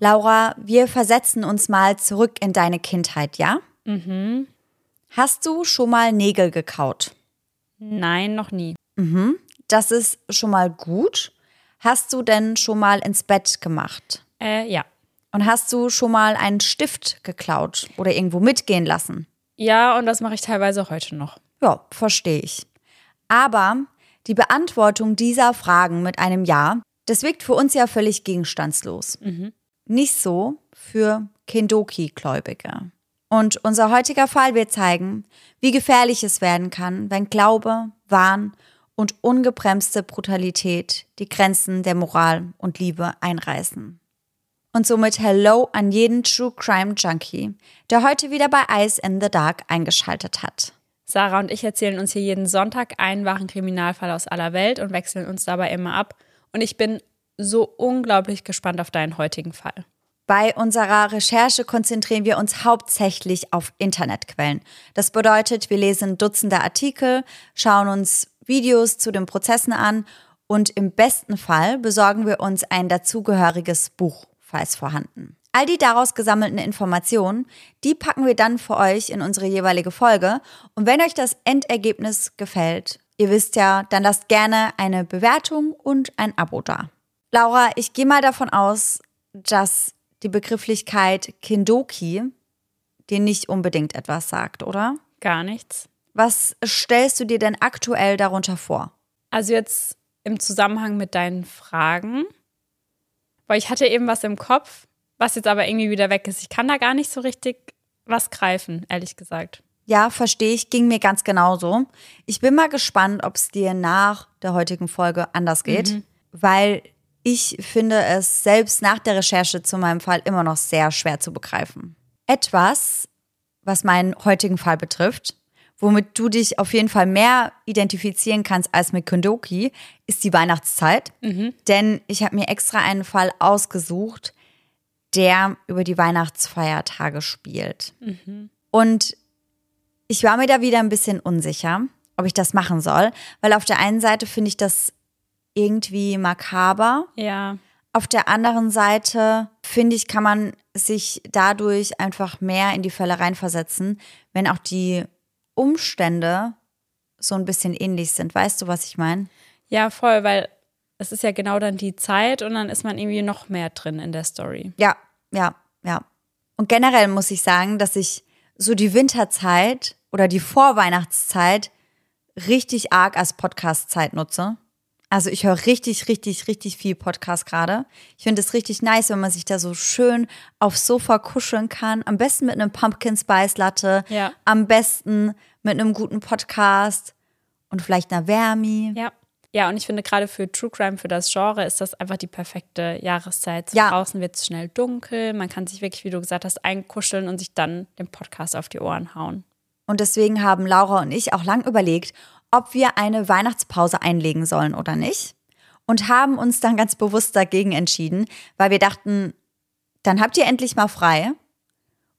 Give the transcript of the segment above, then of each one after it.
Laura, wir versetzen uns mal zurück in deine Kindheit, ja? Mhm. Hast du schon mal Nägel gekaut? Nein, noch nie. Das ist schon mal gut. Hast du denn schon mal ins Bett gemacht? Äh, ja. Und hast du schon mal einen Stift geklaut oder irgendwo mitgehen lassen? Ja, und das mache ich teilweise heute noch. Ja, verstehe ich. Aber die Beantwortung dieser Fragen mit einem Ja, das wirkt für uns ja völlig gegenstandslos. Nicht so für Kindoki-Gläubige. Und unser heutiger Fall wird zeigen, wie gefährlich es werden kann, wenn Glaube, Wahn und ungebremste Brutalität die Grenzen der Moral und Liebe einreißen. Und somit Hello an jeden True Crime Junkie, der heute wieder bei Eyes in the Dark eingeschaltet hat. Sarah und ich erzählen uns hier jeden Sonntag einen wahren Kriminalfall aus aller Welt und wechseln uns dabei immer ab. Und ich bin so unglaublich gespannt auf deinen heutigen Fall. Bei unserer Recherche konzentrieren wir uns hauptsächlich auf Internetquellen. Das bedeutet, wir lesen Dutzende Artikel, schauen uns Videos zu den Prozessen an und im besten Fall besorgen wir uns ein dazugehöriges Buch, falls vorhanden. All die daraus gesammelten Informationen, die packen wir dann für euch in unsere jeweilige Folge. Und wenn euch das Endergebnis gefällt, ihr wisst ja, dann lasst gerne eine Bewertung und ein Abo da. Laura, ich gehe mal davon aus, dass die Begrifflichkeit Kindoki dir nicht unbedingt etwas sagt, oder? Gar nichts. Was stellst du dir denn aktuell darunter vor? Also jetzt im Zusammenhang mit deinen Fragen, weil ich hatte eben was im Kopf, was jetzt aber irgendwie wieder weg ist. Ich kann da gar nicht so richtig was greifen, ehrlich gesagt. Ja, verstehe ich, ging mir ganz genauso. Ich bin mal gespannt, ob es dir nach der heutigen Folge anders geht, weil ich finde es selbst nach der Recherche zu meinem Fall immer noch sehr schwer zu begreifen. Etwas, was meinen heutigen Fall betrifft, womit du dich auf jeden Fall mehr identifizieren kannst als mit Kondoki, ist die Weihnachtszeit. Denn ich habe mir extra einen Fall ausgesucht, der über die Weihnachtsfeiertage spielt. Und ich war mir da wieder ein bisschen unsicher, ob ich das machen soll, weil auf der einen Seite finde ich das irgendwie makaber. Ja. Auf der anderen Seite finde ich, kann man sich dadurch einfach mehr in die Fälle reinversetzen, wenn auch die Umstände so ein bisschen ähnlich sind. Weißt du, was ich meine? Ja, voll, weil es ist ja genau dann die Zeit und dann ist man irgendwie noch mehr drin in der Story. Ja, ja, ja. Und generell muss ich sagen, dass ich so die Winterzeit oder die Vorweihnachtszeit richtig arg als Podcast-Zeit nutze. Also ich höre richtig, richtig, richtig viel Podcast gerade. Ich finde es richtig nice, wenn man sich da so schön aufs Sofa kuscheln kann. Am besten mit einem Pumpkin Spice Latte. Ja. Am besten mit einem guten Podcast und vielleicht einer Wärmi. Ja. Ja, und ich finde gerade für True Crime, für das Genre, ist das einfach die perfekte Jahreszeit. So Ja. Draußen wird es schnell dunkel, man kann sich wirklich, wie du gesagt hast, einkuscheln und sich dann den Podcast auf die Ohren hauen. Und deswegen haben Laura und ich auch lang überlegt, ob wir eine Weihnachtspause einlegen sollen oder nicht. Und haben uns dann ganz bewusst dagegen entschieden, weil wir dachten, dann habt ihr endlich mal frei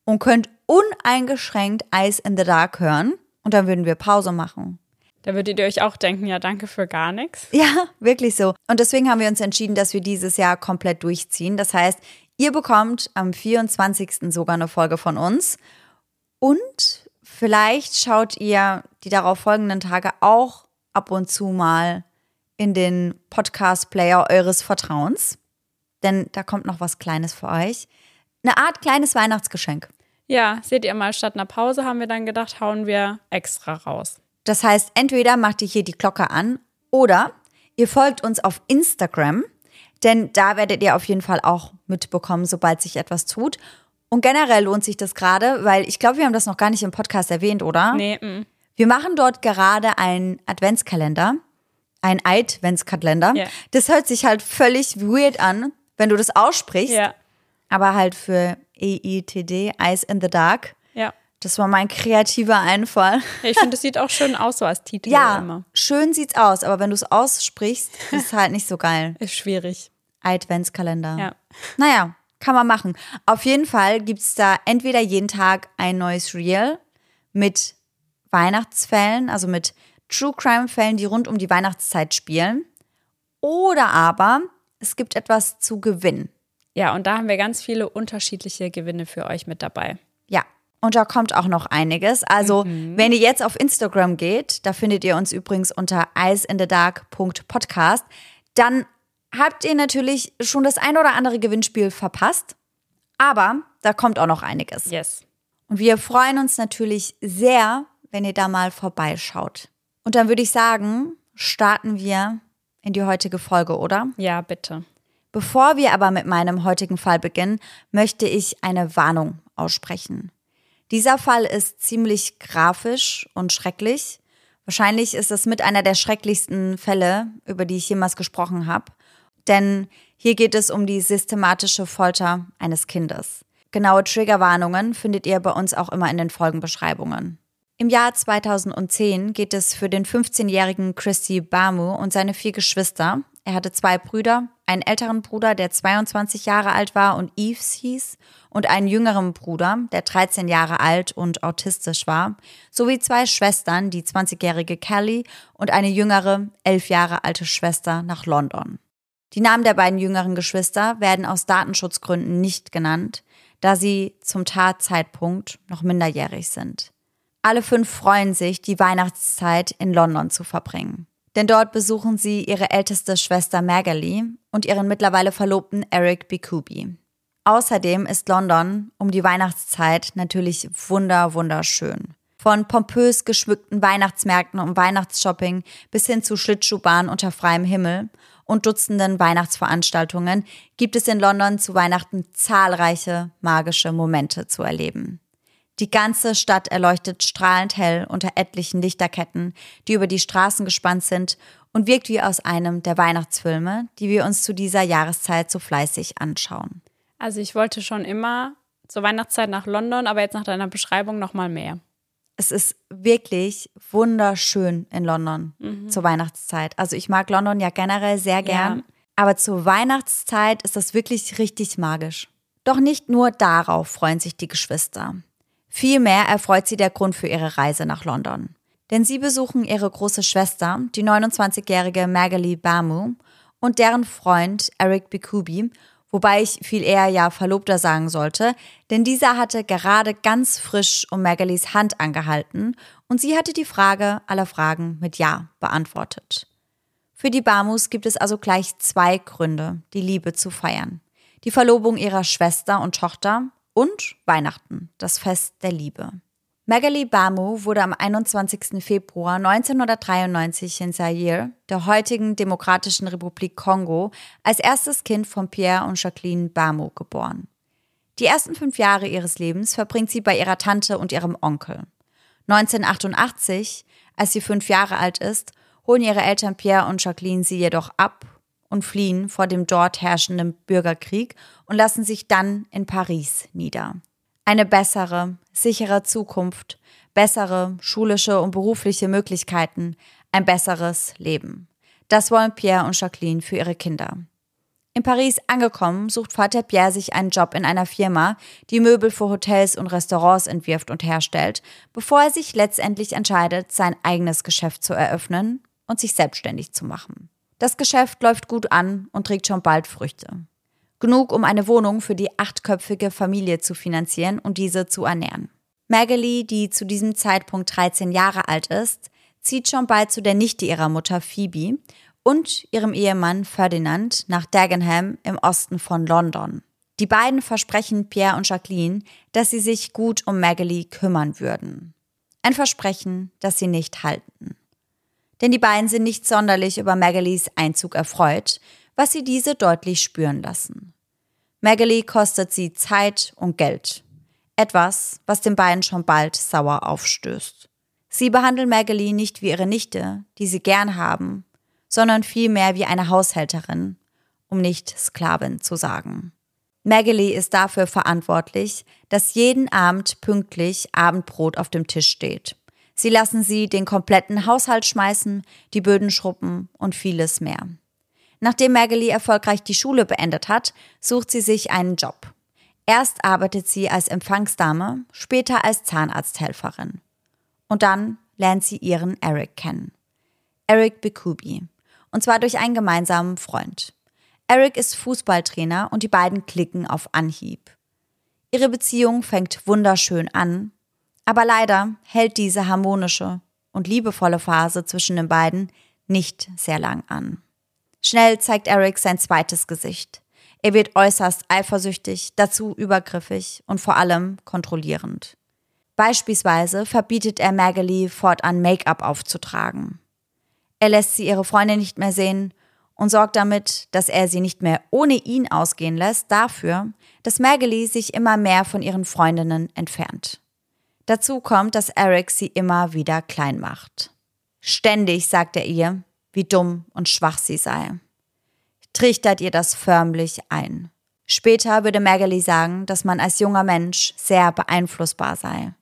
und könnt uneingeschränkt Ice in the Dark hören. Und dann würden wir Pause machen. Da würdet ihr euch auch denken, ja, danke für gar nichts. Ja, wirklich so. Und deswegen haben wir uns entschieden, dass wir dieses Jahr komplett durchziehen. Das heißt, ihr bekommt am 24. sogar eine Folge von uns. Und vielleicht schaut ihr die darauf folgenden Tage auch ab und zu mal in den Podcast-Player eures Vertrauens. Denn da kommt noch was Kleines für euch. Eine Art kleines Weihnachtsgeschenk. Ja, seht ihr mal, statt einer Pause haben wir dann gedacht, hauen wir extra raus. Das heißt, entweder macht ihr hier die Glocke an oder ihr folgt uns auf Instagram, denn da werdet ihr auf jeden Fall auch mitbekommen, sobald sich etwas tut. Und generell lohnt sich das gerade, weil ich glaube, wir haben das noch gar nicht im Podcast erwähnt, oder? Nee, mm. Wir machen dort gerade einen Adventskalender, einen Adventskalender. Ja. Das hört sich halt völlig weird an, wenn du das aussprichst, ja, aber halt für EITD, Eyes in the Dark. ja. Das war mein kreativer Einfall. Ja, Ich finde, das sieht auch schön aus so als Titel Ja, immer. schön sieht's aus, aber wenn du es aussprichst, ist es halt nicht so geil. Ist schwierig. Adventskalender. Ja. Naja, kann man machen. Auf jeden Fall gibt's da entweder jeden Tag ein neues Reel mit Weihnachtsfällen, also mit True Crime Fällen, die rund um die Weihnachtszeit spielen. Oder aber es gibt etwas zu gewinnen. Ja, und da haben wir ganz viele unterschiedliche Gewinne für euch mit dabei. Ja, und da kommt auch noch einiges. Also, mhm. wenn ihr jetzt auf Instagram geht, da findet ihr uns übrigens unter eyesindthedark.podcast, dann habt ihr natürlich schon das ein oder andere Gewinnspiel verpasst. Aber da kommt auch noch einiges. Yes. Und wir freuen uns natürlich sehr, wenn ihr da mal vorbeischaut. Und dann würde ich sagen, starten wir in die heutige Folge, oder? Ja, bitte. Bevor wir aber mit meinem heutigen Fall beginnen, möchte ich eine Warnung aussprechen. Dieser Fall ist ziemlich grafisch und schrecklich. Wahrscheinlich ist es mit einer der schrecklichsten Fälle, über die ich jemals gesprochen habe. Denn hier geht es um die systematische Folter eines Kindes. Genaue Triggerwarnungen findet ihr bei uns auch immer in den Folgenbeschreibungen. Im Jahr 2010 geht es für den 15-jährigen Christy Bamu und seine vier Geschwister. Er hatte zwei Brüder, einen älteren Bruder, der 22 Jahre alt war und Eves hieß, und einen jüngeren Bruder, der 13 Jahre alt und autistisch war, sowie zwei Schwestern, die 20-jährige Kelly und eine jüngere, 11 Jahre alte Schwester nach London. Die Namen der beiden jüngeren Geschwister werden aus Datenschutzgründen nicht genannt, da sie zum Tatzeitpunkt noch minderjährig sind. Alle fünf freuen sich, die Weihnachtszeit in London zu verbringen. Denn dort besuchen sie ihre älteste Schwester Magali und ihren mittlerweile Verlobten Eric Bikubi. Außerdem ist London um die Weihnachtszeit natürlich wunder wunderschön. Von pompös geschmückten Weihnachtsmärkten und Weihnachtsshopping bis hin zu Schlittschuhbahnen unter freiem Himmel und Dutzenden Weihnachtsveranstaltungen gibt es in London zu Weihnachten zahlreiche magische Momente zu erleben. Die ganze Stadt erleuchtet strahlend hell unter etlichen Lichterketten, die über die Straßen gespannt sind und wirkt wie aus einem der Weihnachtsfilme, die wir uns zu dieser Jahreszeit so fleißig anschauen. Also ich wollte schon immer zur Weihnachtszeit nach London, aber jetzt nach deiner Beschreibung noch mal mehr es ist wirklich wunderschön in London mhm. zur Weihnachtszeit. Also ich mag London ja generell sehr gern, ja. aber zur Weihnachtszeit ist das wirklich richtig magisch. Doch nicht nur darauf freuen sich die Geschwister. Vielmehr erfreut sie der Grund für ihre Reise nach London. Denn sie besuchen ihre große Schwester, die 29-jährige Magali Bamu, und deren Freund Eric Bikubi Wobei ich viel eher ja Verlobter sagen sollte, denn dieser hatte gerade ganz frisch um Magalies Hand angehalten und sie hatte die Frage aller Fragen mit Ja beantwortet. Für die Bamus gibt es also gleich zwei Gründe, die Liebe zu feiern. Die Verlobung ihrer Schwester und Tochter und Weihnachten, das Fest der Liebe. Magali Bamu wurde am 21. Februar 1993 in Zaire, der heutigen Demokratischen Republik Kongo, als erstes Kind von Pierre und Jacqueline Bamu geboren. Die ersten fünf Jahre ihres Lebens verbringt sie bei ihrer Tante und ihrem Onkel. 1988, als sie fünf Jahre alt ist, holen ihre Eltern Pierre und Jacqueline sie jedoch ab und fliehen vor dem dort herrschenden Bürgerkrieg und lassen sich dann in Paris nieder eine bessere, sichere Zukunft, bessere schulische und berufliche Möglichkeiten, ein besseres Leben. Das wollen Pierre und Jacqueline für ihre Kinder. In Paris angekommen, sucht Vater Pierre sich einen Job in einer Firma, die Möbel für Hotels und Restaurants entwirft und herstellt, bevor er sich letztendlich entscheidet, sein eigenes Geschäft zu eröffnen und sich selbstständig zu machen. Das Geschäft läuft gut an und trägt schon bald Früchte. Genug, um eine Wohnung für die achtköpfige Familie zu finanzieren und diese zu ernähren. Magali, die zu diesem Zeitpunkt 13 Jahre alt ist, zieht schon bald zu der Nichte ihrer Mutter Phoebe und ihrem Ehemann Ferdinand nach Dagenham im Osten von London. Die beiden versprechen Pierre und Jacqueline, dass sie sich gut um Magali kümmern würden. Ein Versprechen, das sie nicht halten. Denn die beiden sind nicht sonderlich über Magalis Einzug erfreut was sie diese deutlich spüren lassen. Magali kostet sie Zeit und Geld. Etwas, was den beiden schon bald sauer aufstößt. Sie behandeln Magali nicht wie ihre Nichte, die sie gern haben, sondern vielmehr wie eine Haushälterin, um nicht Sklavin zu sagen. Magali ist dafür verantwortlich, dass jeden Abend pünktlich Abendbrot auf dem Tisch steht. Sie lassen sie den kompletten Haushalt schmeißen, die Böden schruppen und vieles mehr. Nachdem Magali erfolgreich die Schule beendet hat, sucht sie sich einen Job. Erst arbeitet sie als Empfangsdame, später als Zahnarzthelferin. Und dann lernt sie ihren Eric kennen. Eric Bikubi. Und zwar durch einen gemeinsamen Freund. Eric ist Fußballtrainer und die beiden klicken auf Anhieb. Ihre Beziehung fängt wunderschön an, aber leider hält diese harmonische und liebevolle Phase zwischen den beiden nicht sehr lang an. Schnell zeigt Eric sein zweites Gesicht. Er wird äußerst eifersüchtig, dazu übergriffig und vor allem kontrollierend. Beispielsweise verbietet er Magalie fortan Make-up aufzutragen. Er lässt sie ihre Freunde nicht mehr sehen und sorgt damit, dass er sie nicht mehr ohne ihn ausgehen lässt, dafür, dass Magalie sich immer mehr von ihren Freundinnen entfernt. Dazu kommt, dass Eric sie immer wieder klein macht. Ständig sagt er ihr, wie dumm und schwach sie sei trichtert ihr das förmlich ein. Später würde Magalie sagen, dass man als junger Mensch sehr beeinflussbar sei.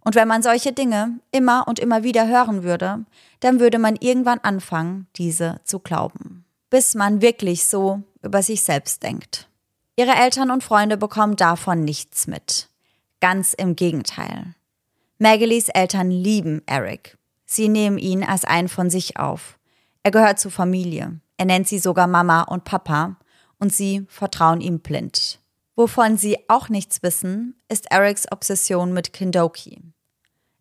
Und wenn man solche Dinge immer und immer wieder hören würde, dann würde man irgendwann anfangen, diese zu glauben. Bis man wirklich so über sich selbst denkt. Ihre Eltern und Freunde bekommen davon nichts mit. Ganz im Gegenteil. Magalies Eltern lieben Eric. Sie nehmen ihn als einen von sich auf. Er gehört zur Familie. Er nennt sie sogar Mama und Papa und sie vertrauen ihm blind. Wovon sie auch nichts wissen, ist Erics Obsession mit Kindoki.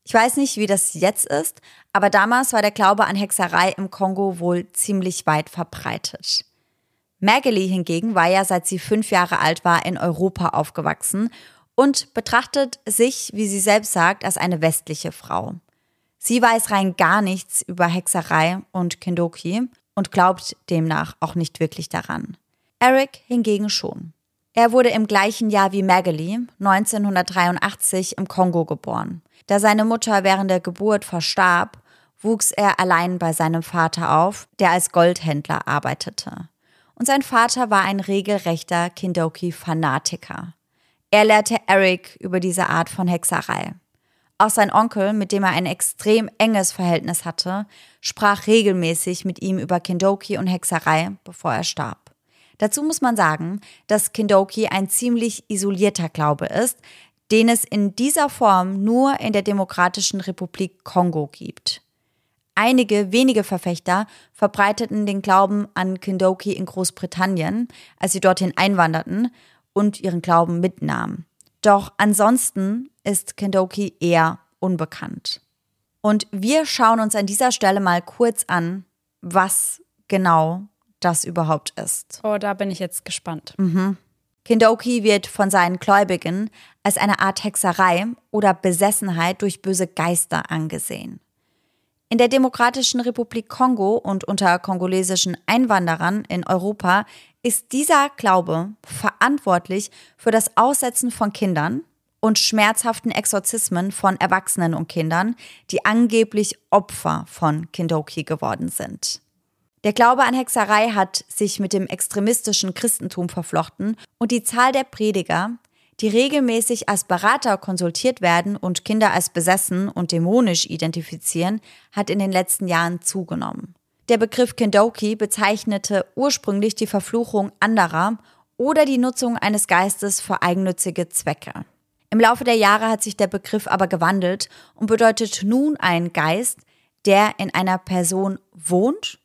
Ich weiß nicht, wie das jetzt ist, aber damals war der Glaube an Hexerei im Kongo wohl ziemlich weit verbreitet. Magalie hingegen war ja seit sie fünf Jahre alt war in Europa aufgewachsen und betrachtet sich, wie sie selbst sagt, als eine westliche Frau. Sie weiß rein gar nichts über Hexerei und Kindoki und glaubt demnach auch nicht wirklich daran. Eric hingegen schon. Er wurde im gleichen Jahr wie Magalie 1983 im Kongo geboren. Da seine Mutter während der Geburt verstarb, wuchs er allein bei seinem Vater auf, der als Goldhändler arbeitete. Und sein Vater war ein regelrechter Kindoki-Fanatiker. Er lehrte Eric über diese Art von Hexerei. Auch sein Onkel, mit dem er ein extrem enges Verhältnis hatte, sprach regelmäßig mit ihm über Kindoki und Hexerei, bevor er starb. Dazu muss man sagen, dass Kindoki ein ziemlich isolierter Glaube ist, den es in dieser Form nur in der Demokratischen Republik Kongo gibt. Einige wenige Verfechter verbreiteten den Glauben an Kindoki in Großbritannien, als sie dorthin einwanderten und ihren Glauben mitnahmen. Doch ansonsten ist Kendoki eher unbekannt. Und wir schauen uns an dieser Stelle mal kurz an, was genau das überhaupt ist. Oh, da bin ich jetzt gespannt. Mhm. Kindoki wird von seinen Gläubigen als eine Art Hexerei oder Besessenheit durch böse Geister angesehen. In der Demokratischen Republik Kongo und unter kongolesischen Einwanderern in Europa ist dieser Glaube verantwortlich für das Aussetzen von Kindern und schmerzhaften Exorzismen von Erwachsenen und Kindern, die angeblich Opfer von Kindoki geworden sind. Der Glaube an Hexerei hat sich mit dem extremistischen Christentum verflochten und die Zahl der Prediger, die regelmäßig als Berater konsultiert werden und Kinder als besessen und dämonisch identifizieren, hat in den letzten Jahren zugenommen. Der Begriff Kendoki bezeichnete ursprünglich die Verfluchung anderer oder die Nutzung eines Geistes für eigennützige Zwecke. Im Laufe der Jahre hat sich der Begriff aber gewandelt und bedeutet nun einen Geist, der in einer Person wohnt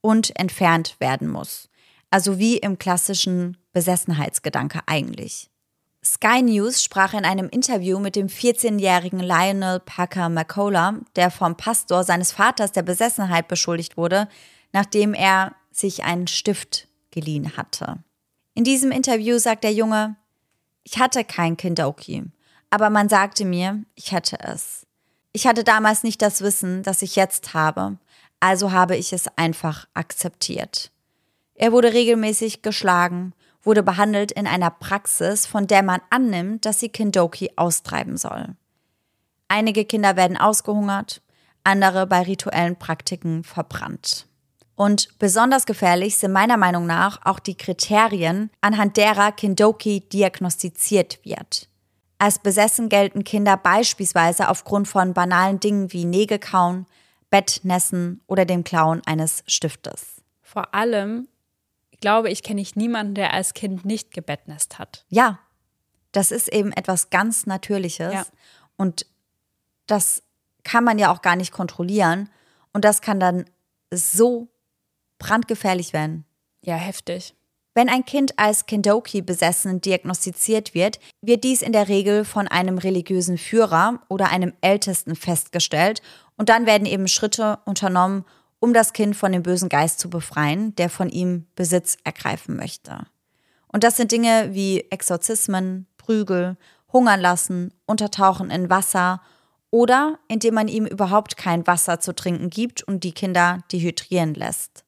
und entfernt werden muss. Also wie im klassischen Besessenheitsgedanke eigentlich. Sky News sprach in einem Interview mit dem 14-jährigen Lionel Parker McCullough, der vom Pastor seines Vaters der Besessenheit beschuldigt wurde, nachdem er sich einen Stift geliehen hatte. In diesem Interview sagt der Junge, ich hatte kein Kindoki, aber man sagte mir, ich hätte es. Ich hatte damals nicht das Wissen, das ich jetzt habe, also habe ich es einfach akzeptiert. Er wurde regelmäßig geschlagen, wurde behandelt in einer Praxis, von der man annimmt, dass sie Kindoki austreiben soll. Einige Kinder werden ausgehungert, andere bei rituellen Praktiken verbrannt. Und besonders gefährlich sind meiner Meinung nach auch die Kriterien, anhand derer Kindoki diagnostiziert wird. Als besessen gelten Kinder beispielsweise aufgrund von banalen Dingen wie Nägelkauen, Bettnässen oder dem Klauen eines Stiftes. Vor allem glaube ich, kenne ich niemanden, der als Kind nicht gebettnässt hat. Ja, das ist eben etwas ganz Natürliches. Ja. Und das kann man ja auch gar nicht kontrollieren. Und das kann dann so brandgefährlich werden. Ja, heftig. Wenn ein Kind als Kendoki besessen diagnostiziert wird, wird dies in der Regel von einem religiösen Führer oder einem Ältesten festgestellt und dann werden eben Schritte unternommen, um das Kind von dem bösen Geist zu befreien, der von ihm Besitz ergreifen möchte. Und das sind Dinge wie Exorzismen, Prügel, Hungern lassen, Untertauchen in Wasser oder indem man ihm überhaupt kein Wasser zu trinken gibt und die Kinder dehydrieren lässt.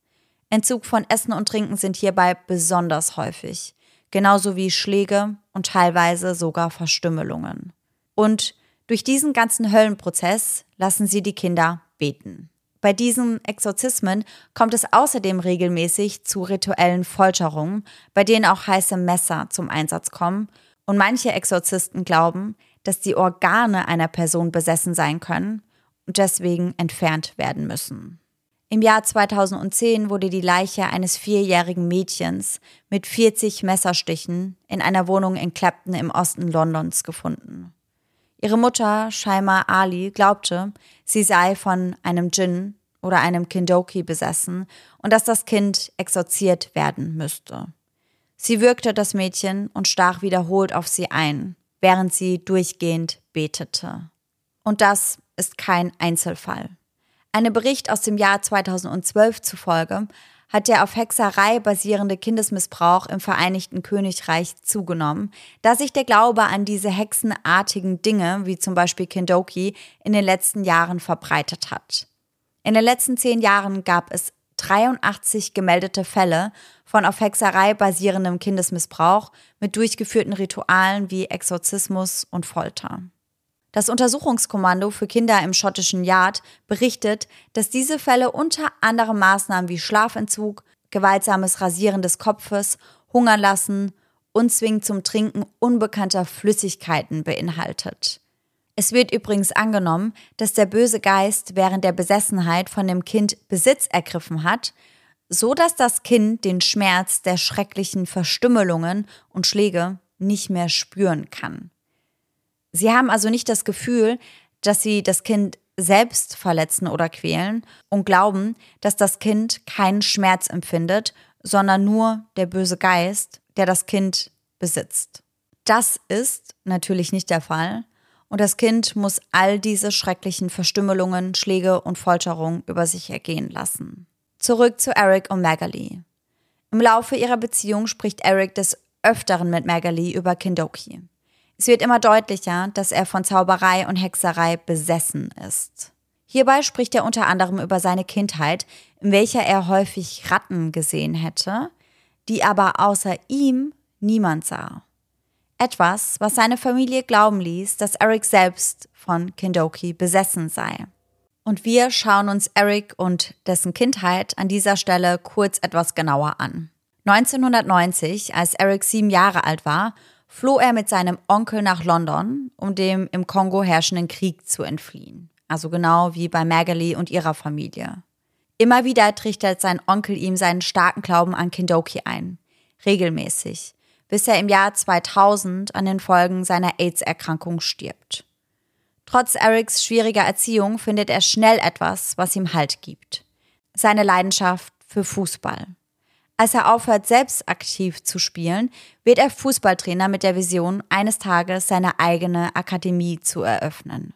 Entzug von Essen und Trinken sind hierbei besonders häufig, genauso wie Schläge und teilweise sogar Verstümmelungen. Und durch diesen ganzen Höllenprozess lassen sie die Kinder beten. Bei diesen Exorzismen kommt es außerdem regelmäßig zu rituellen Folterungen, bei denen auch heiße Messer zum Einsatz kommen. Und manche Exorzisten glauben, dass die Organe einer Person besessen sein können und deswegen entfernt werden müssen. Im Jahr 2010 wurde die Leiche eines vierjährigen Mädchens mit 40 Messerstichen in einer Wohnung in Clapton im Osten Londons gefunden. Ihre Mutter, Shaima Ali, glaubte, sie sei von einem Djinn oder einem Kindoki besessen und dass das Kind exorziert werden müsste. Sie würgte das Mädchen und stach wiederholt auf sie ein, während sie durchgehend betete. Und das ist kein Einzelfall. Einem Bericht aus dem Jahr 2012 zufolge hat der auf Hexerei basierende Kindesmissbrauch im Vereinigten Königreich zugenommen, da sich der Glaube an diese hexenartigen Dinge, wie zum Beispiel Kindoki, in den letzten Jahren verbreitet hat. In den letzten zehn Jahren gab es 83 gemeldete Fälle von auf Hexerei basierendem Kindesmissbrauch mit durchgeführten Ritualen wie Exorzismus und Folter. Das Untersuchungskommando für Kinder im schottischen Yard berichtet, dass diese Fälle unter anderem Maßnahmen wie Schlafentzug, gewaltsames Rasieren des Kopfes, Hungern lassen und Zwingen zum Trinken unbekannter Flüssigkeiten beinhaltet. Es wird übrigens angenommen, dass der böse Geist während der Besessenheit von dem Kind Besitz ergriffen hat, so dass das Kind den Schmerz der schrecklichen Verstümmelungen und Schläge nicht mehr spüren kann. Sie haben also nicht das Gefühl, dass sie das Kind selbst verletzen oder quälen und glauben, dass das Kind keinen Schmerz empfindet, sondern nur der böse Geist, der das Kind besitzt. Das ist natürlich nicht der Fall und das Kind muss all diese schrecklichen Verstümmelungen, Schläge und Folterungen über sich ergehen lassen. Zurück zu Eric und Magali. Im Laufe ihrer Beziehung spricht Eric des Öfteren mit Magali über Kindoki. Es wird immer deutlicher, dass er von Zauberei und Hexerei besessen ist. Hierbei spricht er unter anderem über seine Kindheit, in welcher er häufig Ratten gesehen hätte, die aber außer ihm niemand sah. Etwas, was seine Familie glauben ließ, dass Eric selbst von Kindoki besessen sei. Und wir schauen uns Eric und dessen Kindheit an dieser Stelle kurz etwas genauer an. 1990, als Eric sieben Jahre alt war, floh er mit seinem Onkel nach London, um dem im Kongo herrschenden Krieg zu entfliehen. Also genau wie bei Magali und ihrer Familie. Immer wieder trichtert sein Onkel ihm seinen starken Glauben an Kindoki ein. Regelmäßig. Bis er im Jahr 2000 an den Folgen seiner AIDS-Erkrankung stirbt. Trotz Erics schwieriger Erziehung findet er schnell etwas, was ihm Halt gibt. Seine Leidenschaft für Fußball. Als er aufhört, selbst aktiv zu spielen, wird er Fußballtrainer mit der Vision, eines Tages seine eigene Akademie zu eröffnen.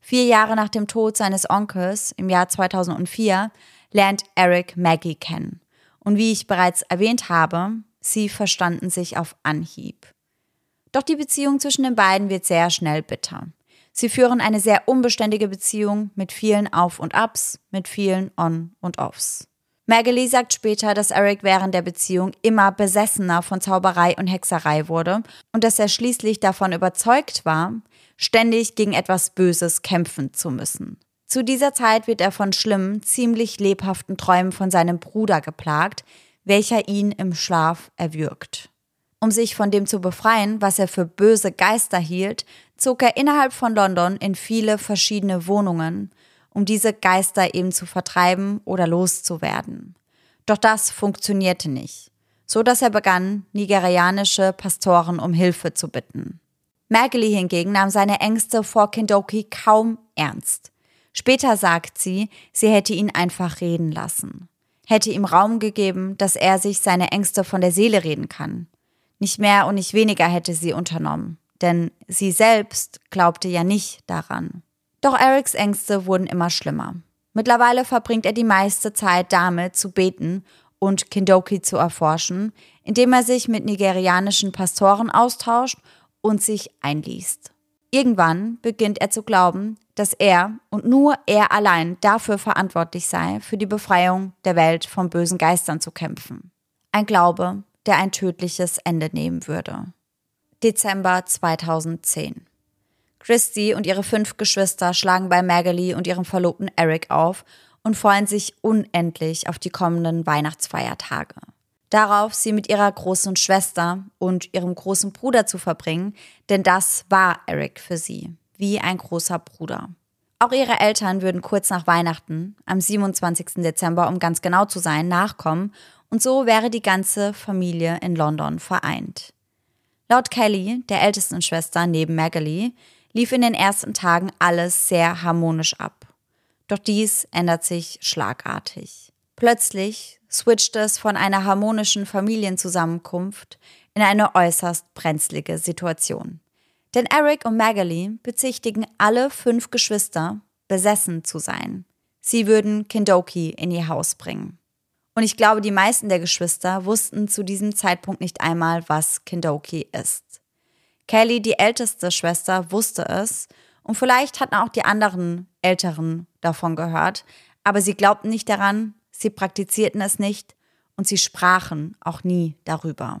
Vier Jahre nach dem Tod seines Onkels im Jahr 2004 lernt Eric Maggie kennen. Und wie ich bereits erwähnt habe, sie verstanden sich auf Anhieb. Doch die Beziehung zwischen den beiden wird sehr schnell bitter. Sie führen eine sehr unbeständige Beziehung mit vielen Auf und Abs, mit vielen On und Offs. Magali sagt später, dass Eric während der Beziehung immer besessener von Zauberei und Hexerei wurde und dass er schließlich davon überzeugt war, ständig gegen etwas Böses kämpfen zu müssen. Zu dieser Zeit wird er von schlimmen, ziemlich lebhaften Träumen von seinem Bruder geplagt, welcher ihn im Schlaf erwürgt. Um sich von dem zu befreien, was er für böse Geister hielt, zog er innerhalb von London in viele verschiedene Wohnungen um diese Geister eben zu vertreiben oder loszuwerden. Doch das funktionierte nicht, so dass er begann, nigerianische Pastoren um Hilfe zu bitten. Magali hingegen nahm seine Ängste vor Kindoki kaum ernst. Später sagt sie, sie hätte ihn einfach reden lassen. hätte ihm Raum gegeben, dass er sich seine Ängste von der Seele reden kann. Nicht mehr und nicht weniger hätte sie unternommen, denn sie selbst glaubte ja nicht daran. Doch Erics Ängste wurden immer schlimmer. Mittlerweile verbringt er die meiste Zeit damit zu beten und Kindoki zu erforschen, indem er sich mit nigerianischen Pastoren austauscht und sich einliest. Irgendwann beginnt er zu glauben, dass er und nur er allein dafür verantwortlich sei, für die Befreiung der Welt von bösen Geistern zu kämpfen. Ein Glaube, der ein tödliches Ende nehmen würde. Dezember 2010. Christy und ihre fünf Geschwister schlagen bei Magali und ihrem Verlobten Eric auf und freuen sich unendlich auf die kommenden Weihnachtsfeiertage. Darauf, sie mit ihrer großen Schwester und ihrem großen Bruder zu verbringen, denn das war Eric für sie, wie ein großer Bruder. Auch ihre Eltern würden kurz nach Weihnachten, am 27. Dezember, um ganz genau zu sein, nachkommen und so wäre die ganze Familie in London vereint. Laut Kelly, der ältesten Schwester neben Magali, lief in den ersten Tagen alles sehr harmonisch ab. Doch dies ändert sich schlagartig. Plötzlich switcht es von einer harmonischen Familienzusammenkunft in eine äußerst brenzlige Situation. Denn Eric und Magali bezichtigen alle fünf Geschwister, besessen zu sein. Sie würden Kindoki in ihr Haus bringen. Und ich glaube, die meisten der Geschwister wussten zu diesem Zeitpunkt nicht einmal, was Kindoki ist. Kelly, die älteste Schwester, wusste es und vielleicht hatten auch die anderen Älteren davon gehört, aber sie glaubten nicht daran, sie praktizierten es nicht und sie sprachen auch nie darüber.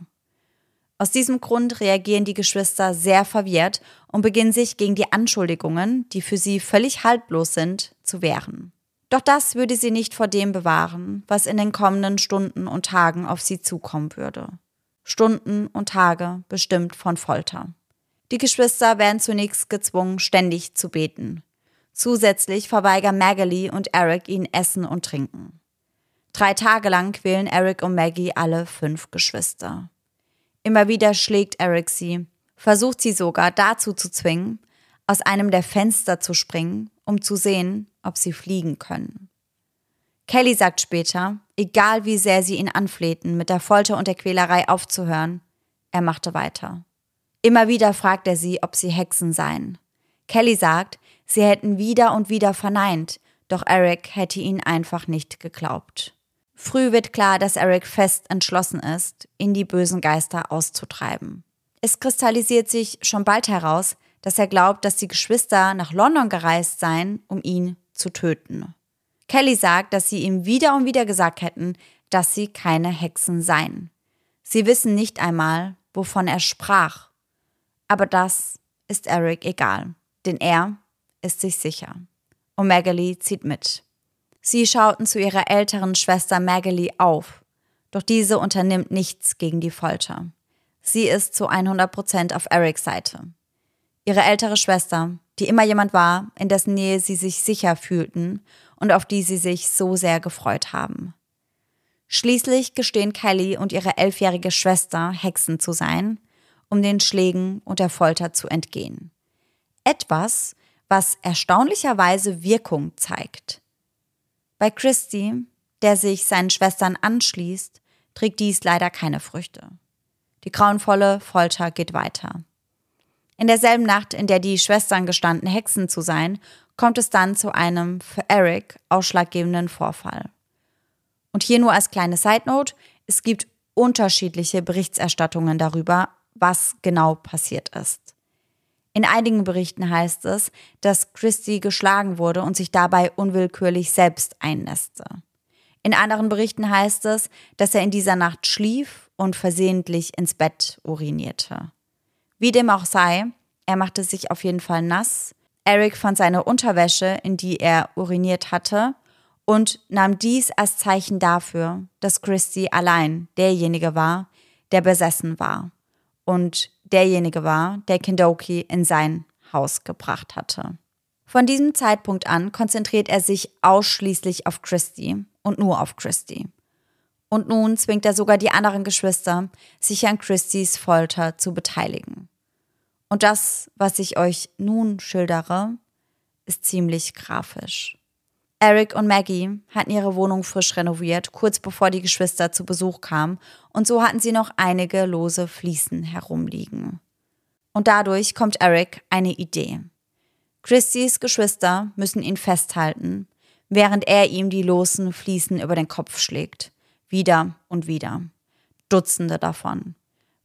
Aus diesem Grund reagieren die Geschwister sehr verwirrt und beginnen sich gegen die Anschuldigungen, die für sie völlig haltlos sind, zu wehren. Doch das würde sie nicht vor dem bewahren, was in den kommenden Stunden und Tagen auf sie zukommen würde. Stunden und Tage bestimmt von Folter. Die Geschwister werden zunächst gezwungen, ständig zu beten. Zusätzlich verweigern Magali und Eric ihnen Essen und Trinken. Drei Tage lang quälen Eric und Maggie alle fünf Geschwister. Immer wieder schlägt Eric sie, versucht sie sogar dazu zu zwingen, aus einem der Fenster zu springen, um zu sehen, ob sie fliegen können. Kelly sagt später, egal wie sehr sie ihn anflehten, mit der Folter und der Quälerei aufzuhören, er machte weiter. Immer wieder fragt er sie, ob sie Hexen seien. Kelly sagt, sie hätten wieder und wieder verneint, doch Eric hätte ihn einfach nicht geglaubt. Früh wird klar, dass Eric fest entschlossen ist, ihn die bösen Geister auszutreiben. Es kristallisiert sich schon bald heraus, dass er glaubt, dass die Geschwister nach London gereist seien, um ihn zu töten. Kelly sagt, dass sie ihm wieder und wieder gesagt hätten, dass sie keine Hexen seien. Sie wissen nicht einmal, wovon er sprach aber das ist Eric egal, denn er ist sich sicher. Und Magali zieht mit. Sie schauten zu ihrer älteren Schwester Magali auf, doch diese unternimmt nichts gegen die Folter. Sie ist zu 100 Prozent auf Erics Seite. Ihre ältere Schwester, die immer jemand war, in dessen Nähe sie sich sicher fühlten und auf die sie sich so sehr gefreut haben. Schließlich gestehen Kelly und ihre elfjährige Schwester, Hexen zu sein, um den Schlägen und der Folter zu entgehen. Etwas, was erstaunlicherweise Wirkung zeigt. Bei Christy, der sich seinen Schwestern anschließt, trägt dies leider keine Früchte. Die grauenvolle Folter geht weiter. In derselben Nacht, in der die Schwestern gestanden, Hexen zu sein, kommt es dann zu einem für Eric ausschlaggebenden Vorfall. Und hier nur als kleine Side Note, es gibt unterschiedliche Berichterstattungen darüber, was genau passiert ist. In einigen Berichten heißt es, dass Christy geschlagen wurde und sich dabei unwillkürlich selbst einnässte. In anderen Berichten heißt es, dass er in dieser Nacht schlief und versehentlich ins Bett urinierte. Wie dem auch sei, er machte sich auf jeden Fall nass. Eric fand seine Unterwäsche, in die er uriniert hatte, und nahm dies als Zeichen dafür, dass Christy allein derjenige war, der besessen war und derjenige war, der Kindoki in sein Haus gebracht hatte. Von diesem Zeitpunkt an konzentriert er sich ausschließlich auf Christy und nur auf Christy. Und nun zwingt er sogar die anderen Geschwister, sich an Christys Folter zu beteiligen. Und das, was ich euch nun schildere, ist ziemlich grafisch. Eric und Maggie hatten ihre Wohnung frisch renoviert, kurz bevor die Geschwister zu Besuch kamen, und so hatten sie noch einige lose Fliesen herumliegen. Und dadurch kommt Eric eine Idee. Christys Geschwister müssen ihn festhalten, während er ihm die losen Fliesen über den Kopf schlägt. Wieder und wieder. Dutzende davon.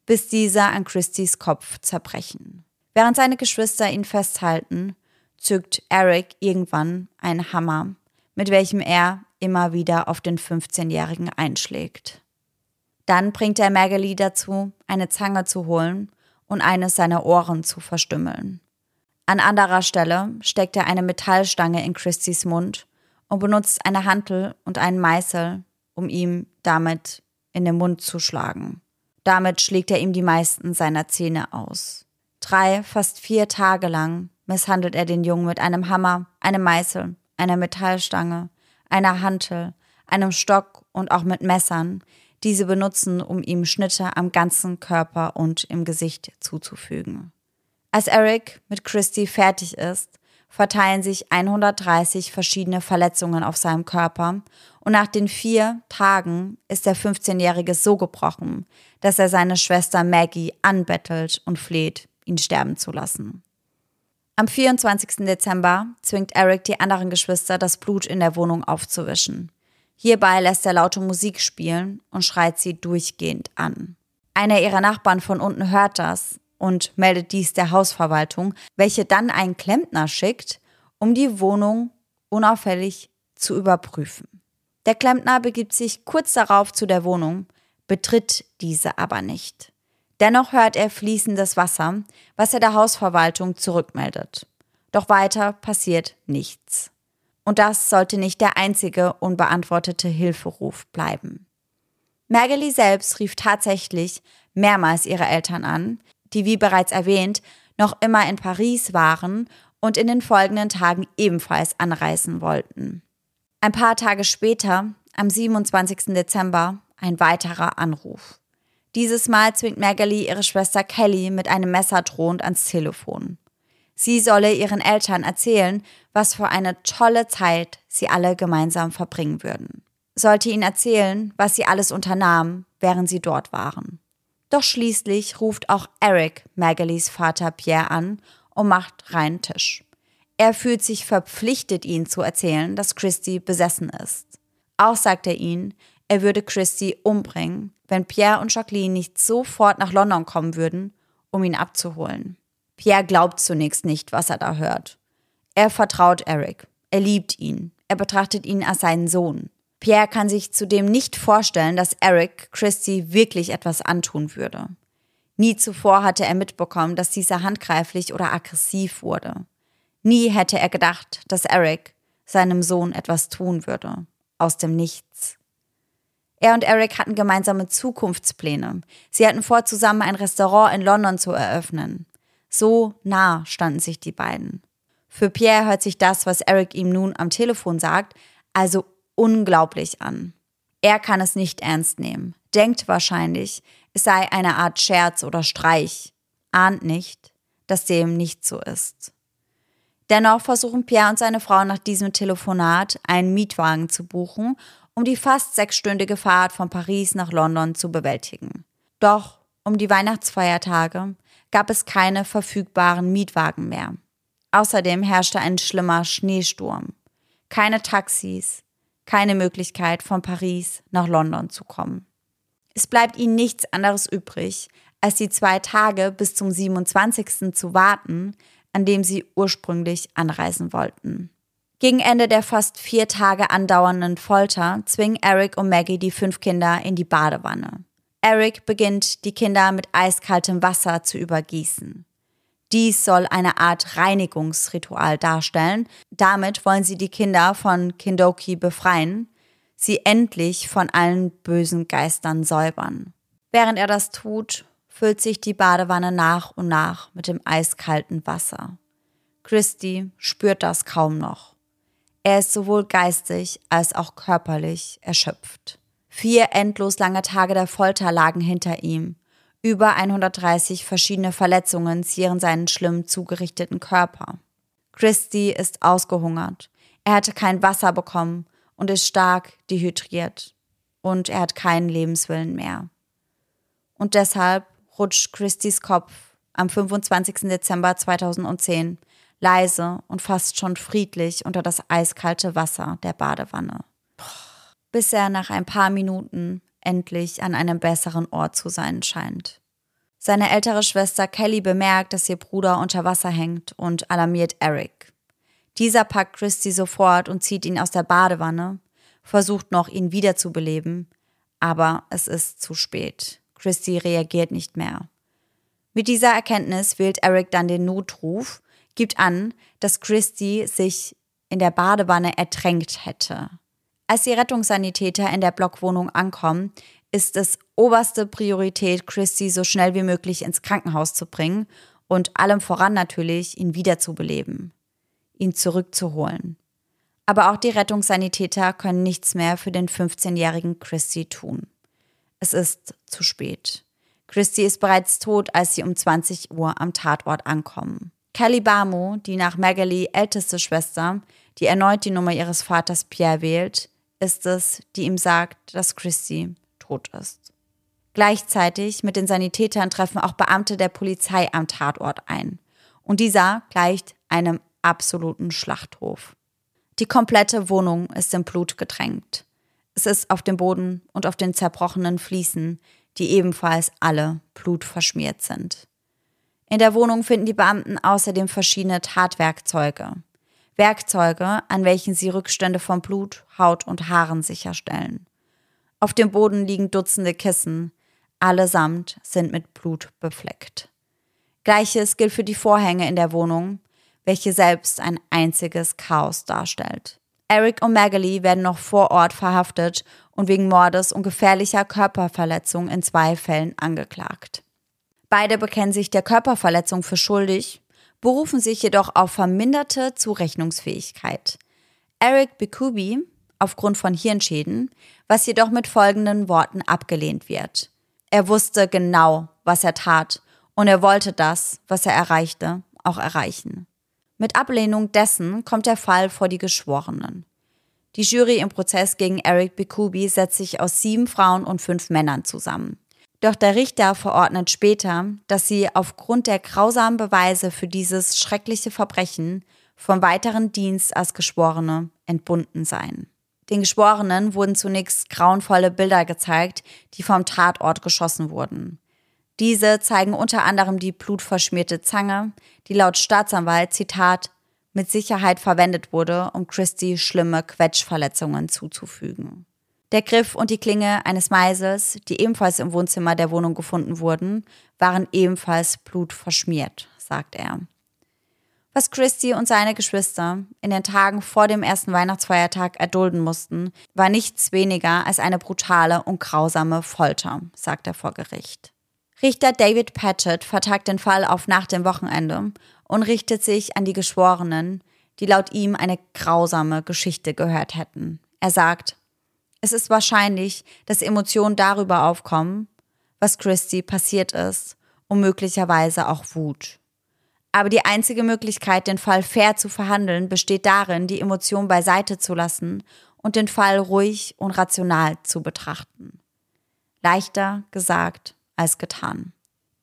Bis diese an Christys Kopf zerbrechen. Während seine Geschwister ihn festhalten, zückt Eric irgendwann einen Hammer mit welchem er immer wieder auf den 15-Jährigen einschlägt. Dann bringt er Magali dazu, eine Zange zu holen und eines seiner Ohren zu verstümmeln. An anderer Stelle steckt er eine Metallstange in Christys Mund und benutzt eine Hantel und einen Meißel, um ihm damit in den Mund zu schlagen. Damit schlägt er ihm die meisten seiner Zähne aus. Drei, fast vier Tage lang misshandelt er den Jungen mit einem Hammer, einem Meißel einer Metallstange, einer Hantel, einem Stock und auch mit Messern, die sie benutzen, um ihm Schnitte am ganzen Körper und im Gesicht zuzufügen. Als Eric mit Christy fertig ist, verteilen sich 130 verschiedene Verletzungen auf seinem Körper und nach den vier Tagen ist der 15-Jährige so gebrochen, dass er seine Schwester Maggie anbettelt und fleht, ihn sterben zu lassen. Am 24. Dezember zwingt Eric die anderen Geschwister, das Blut in der Wohnung aufzuwischen. Hierbei lässt er laute Musik spielen und schreit sie durchgehend an. Einer ihrer Nachbarn von unten hört das und meldet dies der Hausverwaltung, welche dann einen Klempner schickt, um die Wohnung unauffällig zu überprüfen. Der Klempner begibt sich kurz darauf zu der Wohnung, betritt diese aber nicht. Dennoch hört er fließendes Wasser, was er der Hausverwaltung zurückmeldet. Doch weiter passiert nichts. Und das sollte nicht der einzige unbeantwortete Hilferuf bleiben. Mergeli selbst rief tatsächlich mehrmals ihre Eltern an, die wie bereits erwähnt noch immer in Paris waren und in den folgenden Tagen ebenfalls anreisen wollten. Ein paar Tage später, am 27. Dezember, ein weiterer Anruf. Dieses Mal zwingt Magali ihre Schwester Kelly mit einem Messer drohend ans Telefon. Sie solle ihren Eltern erzählen, was für eine tolle Zeit sie alle gemeinsam verbringen würden. Sollte ihnen erzählen, was sie alles unternahmen, während sie dort waren. Doch schließlich ruft auch Eric Magalys Vater Pierre an und macht reinen Tisch. Er fühlt sich verpflichtet, ihnen zu erzählen, dass Christy besessen ist. Auch sagt er ihnen, er würde Christy umbringen, wenn Pierre und Jacqueline nicht sofort nach London kommen würden, um ihn abzuholen. Pierre glaubt zunächst nicht, was er da hört. Er vertraut Eric. Er liebt ihn. Er betrachtet ihn als seinen Sohn. Pierre kann sich zudem nicht vorstellen, dass Eric Christy wirklich etwas antun würde. Nie zuvor hatte er mitbekommen, dass dieser handgreiflich oder aggressiv wurde. Nie hätte er gedacht, dass Eric seinem Sohn etwas tun würde. Aus dem Nichts. Er und Eric hatten gemeinsame Zukunftspläne. Sie hatten vor, zusammen ein Restaurant in London zu eröffnen. So nah standen sich die beiden. Für Pierre hört sich das, was Eric ihm nun am Telefon sagt, also unglaublich an. Er kann es nicht ernst nehmen, denkt wahrscheinlich, es sei eine Art Scherz oder Streich, ahnt nicht, dass dem nicht so ist. Dennoch versuchen Pierre und seine Frau nach diesem Telefonat einen Mietwagen zu buchen um die fast sechsstündige Fahrt von Paris nach London zu bewältigen. Doch um die Weihnachtsfeiertage gab es keine verfügbaren Mietwagen mehr. Außerdem herrschte ein schlimmer Schneesturm. Keine Taxis, keine Möglichkeit von Paris nach London zu kommen. Es bleibt ihnen nichts anderes übrig, als die zwei Tage bis zum 27. zu warten, an dem sie ursprünglich anreisen wollten. Gegen Ende der fast vier Tage andauernden Folter zwingen Eric und Maggie die fünf Kinder in die Badewanne. Eric beginnt, die Kinder mit eiskaltem Wasser zu übergießen. Dies soll eine Art Reinigungsritual darstellen. Damit wollen sie die Kinder von Kindoki befreien, sie endlich von allen bösen Geistern säubern. Während er das tut, füllt sich die Badewanne nach und nach mit dem eiskalten Wasser. Christy spürt das kaum noch. Er ist sowohl geistig als auch körperlich erschöpft. Vier endlos lange Tage der Folter lagen hinter ihm. Über 130 verschiedene Verletzungen zieren seinen schlimm zugerichteten Körper. Christy ist ausgehungert. Er hatte kein Wasser bekommen und ist stark dehydriert. Und er hat keinen Lebenswillen mehr. Und deshalb rutscht Christys Kopf am 25. Dezember 2010 leise und fast schon friedlich unter das eiskalte Wasser der Badewanne. Bis er nach ein paar Minuten endlich an einem besseren Ort zu sein scheint. Seine ältere Schwester Kelly bemerkt, dass ihr Bruder unter Wasser hängt und alarmiert Eric. Dieser packt Christy sofort und zieht ihn aus der Badewanne, versucht noch, ihn wiederzubeleben, aber es ist zu spät. Christy reagiert nicht mehr. Mit dieser Erkenntnis wählt Eric dann den Notruf, gibt an, dass Christy sich in der Badewanne ertränkt hätte. Als die Rettungssanitäter in der Blockwohnung ankommen, ist es oberste Priorität, Christy so schnell wie möglich ins Krankenhaus zu bringen und allem voran natürlich, ihn wiederzubeleben ihn zurückzuholen. Aber auch die Rettungssanitäter können nichts mehr für den 15-jährigen Christy tun. Es ist zu spät. Christy ist bereits tot, als sie um 20 Uhr am Tatort ankommen. Kelly Barmo, die nach Magali älteste Schwester, die erneut die Nummer ihres Vaters Pierre wählt, ist es, die ihm sagt, dass Christy tot ist. Gleichzeitig mit den Sanitätern treffen auch Beamte der Polizei am Tatort ein. Und dieser gleicht einem absoluten Schlachthof. Die komplette Wohnung ist in Blut getränkt. Es ist auf dem Boden und auf den zerbrochenen Fliesen, die ebenfalls alle blutverschmiert sind. In der Wohnung finden die Beamten außerdem verschiedene Tatwerkzeuge. Werkzeuge, an welchen sie Rückstände von Blut, Haut und Haaren sicherstellen. Auf dem Boden liegen Dutzende Kissen, allesamt sind mit Blut befleckt. Gleiches gilt für die Vorhänge in der Wohnung, welche selbst ein einziges Chaos darstellt. Eric und Magali werden noch vor Ort verhaftet und wegen Mordes und gefährlicher Körperverletzung in zwei Fällen angeklagt. Beide bekennen sich der Körperverletzung für schuldig, berufen sich jedoch auf verminderte Zurechnungsfähigkeit. Eric Bikubi aufgrund von Hirnschäden, was jedoch mit folgenden Worten abgelehnt wird. Er wusste genau, was er tat, und er wollte das, was er erreichte, auch erreichen. Mit Ablehnung dessen kommt der Fall vor die Geschworenen. Die Jury im Prozess gegen Eric Bikubi setzt sich aus sieben Frauen und fünf Männern zusammen. Doch der Richter verordnet später, dass sie aufgrund der grausamen Beweise für dieses schreckliche Verbrechen vom weiteren Dienst als Geschworene entbunden seien. Den Geschworenen wurden zunächst grauenvolle Bilder gezeigt, die vom Tatort geschossen wurden. Diese zeigen unter anderem die blutverschmierte Zange, die laut Staatsanwalt, Zitat, mit Sicherheit verwendet wurde, um Christie schlimme Quetschverletzungen zuzufügen. Der Griff und die Klinge eines Meisels, die ebenfalls im Wohnzimmer der Wohnung gefunden wurden, waren ebenfalls blutverschmiert, sagt er. Was Christie und seine Geschwister in den Tagen vor dem ersten Weihnachtsfeiertag erdulden mussten, war nichts weniger als eine brutale und grausame Folter, sagt er vor Gericht. Richter David Patchett vertagt den Fall auf nach dem Wochenende und richtet sich an die Geschworenen, die laut ihm eine grausame Geschichte gehört hätten. Er sagt, es ist wahrscheinlich, dass Emotionen darüber aufkommen, was Christie passiert ist und möglicherweise auch Wut. Aber die einzige Möglichkeit, den Fall fair zu verhandeln, besteht darin, die Emotion beiseite zu lassen und den Fall ruhig und rational zu betrachten. Leichter gesagt als getan.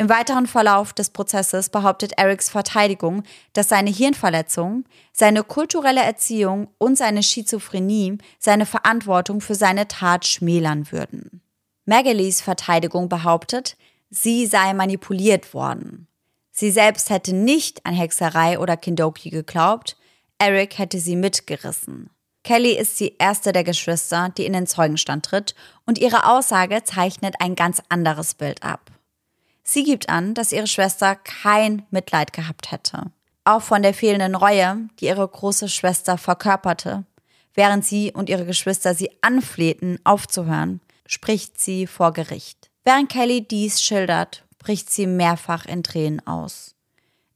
Im weiteren Verlauf des Prozesses behauptet Erics Verteidigung, dass seine Hirnverletzung, seine kulturelle Erziehung und seine Schizophrenie seine Verantwortung für seine Tat schmälern würden. Magalies Verteidigung behauptet, sie sei manipuliert worden. Sie selbst hätte nicht an Hexerei oder Kindoki geglaubt, Eric hätte sie mitgerissen. Kelly ist die erste der Geschwister, die in den Zeugenstand tritt, und ihre Aussage zeichnet ein ganz anderes Bild ab. Sie gibt an, dass ihre Schwester kein Mitleid gehabt hätte. Auch von der fehlenden Reue, die ihre große Schwester verkörperte, während sie und ihre Geschwister sie anflehten, aufzuhören, spricht sie vor Gericht. Während Kelly dies schildert, bricht sie mehrfach in Tränen aus.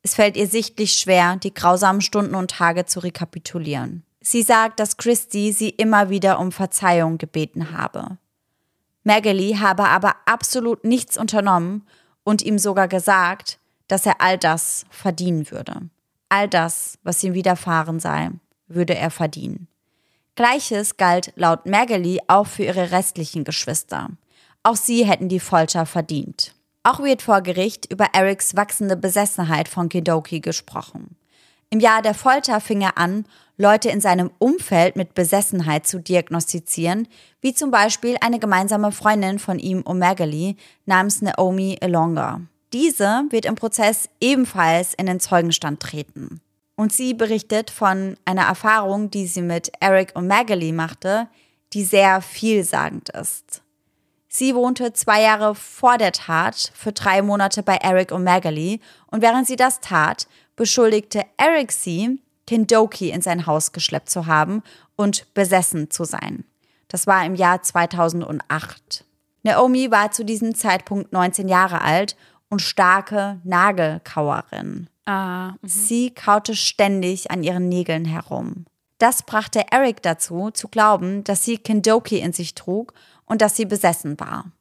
Es fällt ihr sichtlich schwer, die grausamen Stunden und Tage zu rekapitulieren. Sie sagt, dass Christy sie immer wieder um Verzeihung gebeten habe. Magali habe aber absolut nichts unternommen und ihm sogar gesagt, dass er all das verdienen würde. All das, was ihm widerfahren sei, würde er verdienen. Gleiches galt laut Magali auch für ihre restlichen Geschwister. Auch sie hätten die Folter verdient. Auch wird vor Gericht über Erics wachsende Besessenheit von Kidoki gesprochen. Im Jahr der Folter fing er an, Leute in seinem Umfeld mit Besessenheit zu diagnostizieren, wie zum Beispiel eine gemeinsame Freundin von ihm, O'Malley, namens Naomi Elonga. Diese wird im Prozess ebenfalls in den Zeugenstand treten. Und sie berichtet von einer Erfahrung, die sie mit Eric O'Malley machte, die sehr vielsagend ist. Sie wohnte zwei Jahre vor der Tat für drei Monate bei Eric O'Malley und während sie das tat, beschuldigte Eric sie, Kindoki in sein Haus geschleppt zu haben und besessen zu sein. Das war im Jahr 2008. Naomi war zu diesem Zeitpunkt 19 Jahre alt und starke Nagelkauerin. Ah, mhm. Sie kaute ständig an ihren Nägeln herum. Das brachte Eric dazu, zu glauben, dass sie Kindoki in sich trug und dass sie besessen war.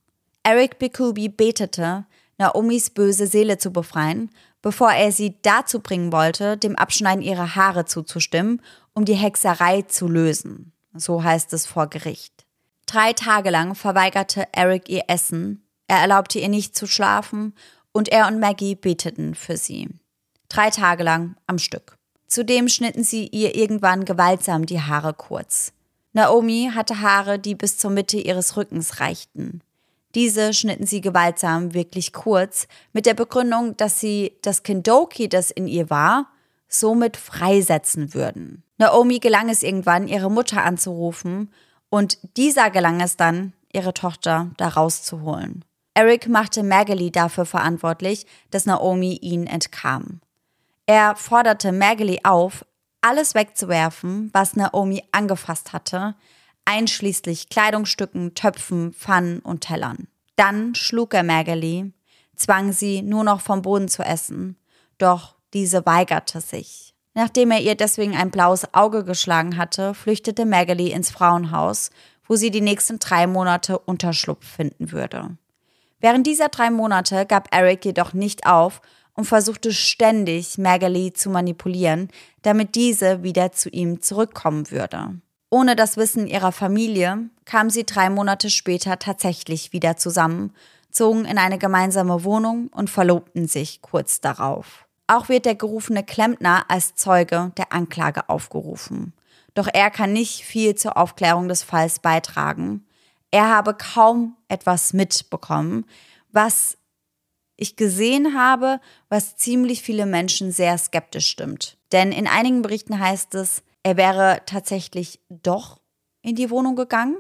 Eric Bikubi betete, Naomis böse Seele zu befreien bevor er sie dazu bringen wollte, dem Abschneiden ihrer Haare zuzustimmen, um die Hexerei zu lösen. So heißt es vor Gericht. Drei Tage lang verweigerte Eric ihr Essen, er erlaubte ihr nicht zu schlafen und er und Maggie beteten für sie. Drei Tage lang am Stück. Zudem schnitten sie ihr irgendwann gewaltsam die Haare kurz. Naomi hatte Haare, die bis zur Mitte ihres Rückens reichten. Diese schnitten sie gewaltsam wirklich kurz, mit der Begründung, dass sie das Kindoki, das in ihr war, somit freisetzen würden. Naomi gelang es irgendwann, ihre Mutter anzurufen, und dieser gelang es dann, ihre Tochter da rauszuholen. Eric machte Magali dafür verantwortlich, dass Naomi ihnen entkam. Er forderte Magali auf, alles wegzuwerfen, was Naomi angefasst hatte, einschließlich Kleidungsstücken, Töpfen, Pfannen und Tellern. Dann schlug er Magali, zwang sie nur noch vom Boden zu essen, doch diese weigerte sich. Nachdem er ihr deswegen ein blaues Auge geschlagen hatte, flüchtete Magali ins Frauenhaus, wo sie die nächsten drei Monate Unterschlupf finden würde. Während dieser drei Monate gab Eric jedoch nicht auf und versuchte ständig, Magali zu manipulieren, damit diese wieder zu ihm zurückkommen würde. Ohne das Wissen ihrer Familie kamen sie drei Monate später tatsächlich wieder zusammen, zogen in eine gemeinsame Wohnung und verlobten sich kurz darauf. Auch wird der gerufene Klempner als Zeuge der Anklage aufgerufen. Doch er kann nicht viel zur Aufklärung des Falls beitragen. Er habe kaum etwas mitbekommen, was ich gesehen habe, was ziemlich viele Menschen sehr skeptisch stimmt. Denn in einigen Berichten heißt es, er wäre tatsächlich doch in die Wohnung gegangen.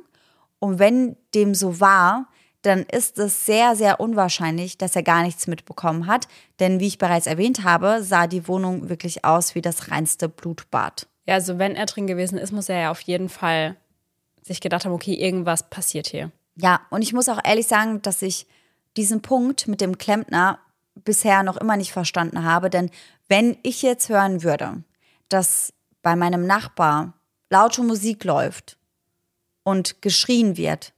Und wenn dem so war, dann ist es sehr, sehr unwahrscheinlich, dass er gar nichts mitbekommen hat. Denn wie ich bereits erwähnt habe, sah die Wohnung wirklich aus wie das reinste Blutbad. Ja, also wenn er drin gewesen ist, muss er ja auf jeden Fall sich gedacht haben, okay, irgendwas passiert hier. Ja, und ich muss auch ehrlich sagen, dass ich diesen Punkt mit dem Klempner bisher noch immer nicht verstanden habe. Denn wenn ich jetzt hören würde, dass bei meinem Nachbar laute Musik läuft und geschrien wird,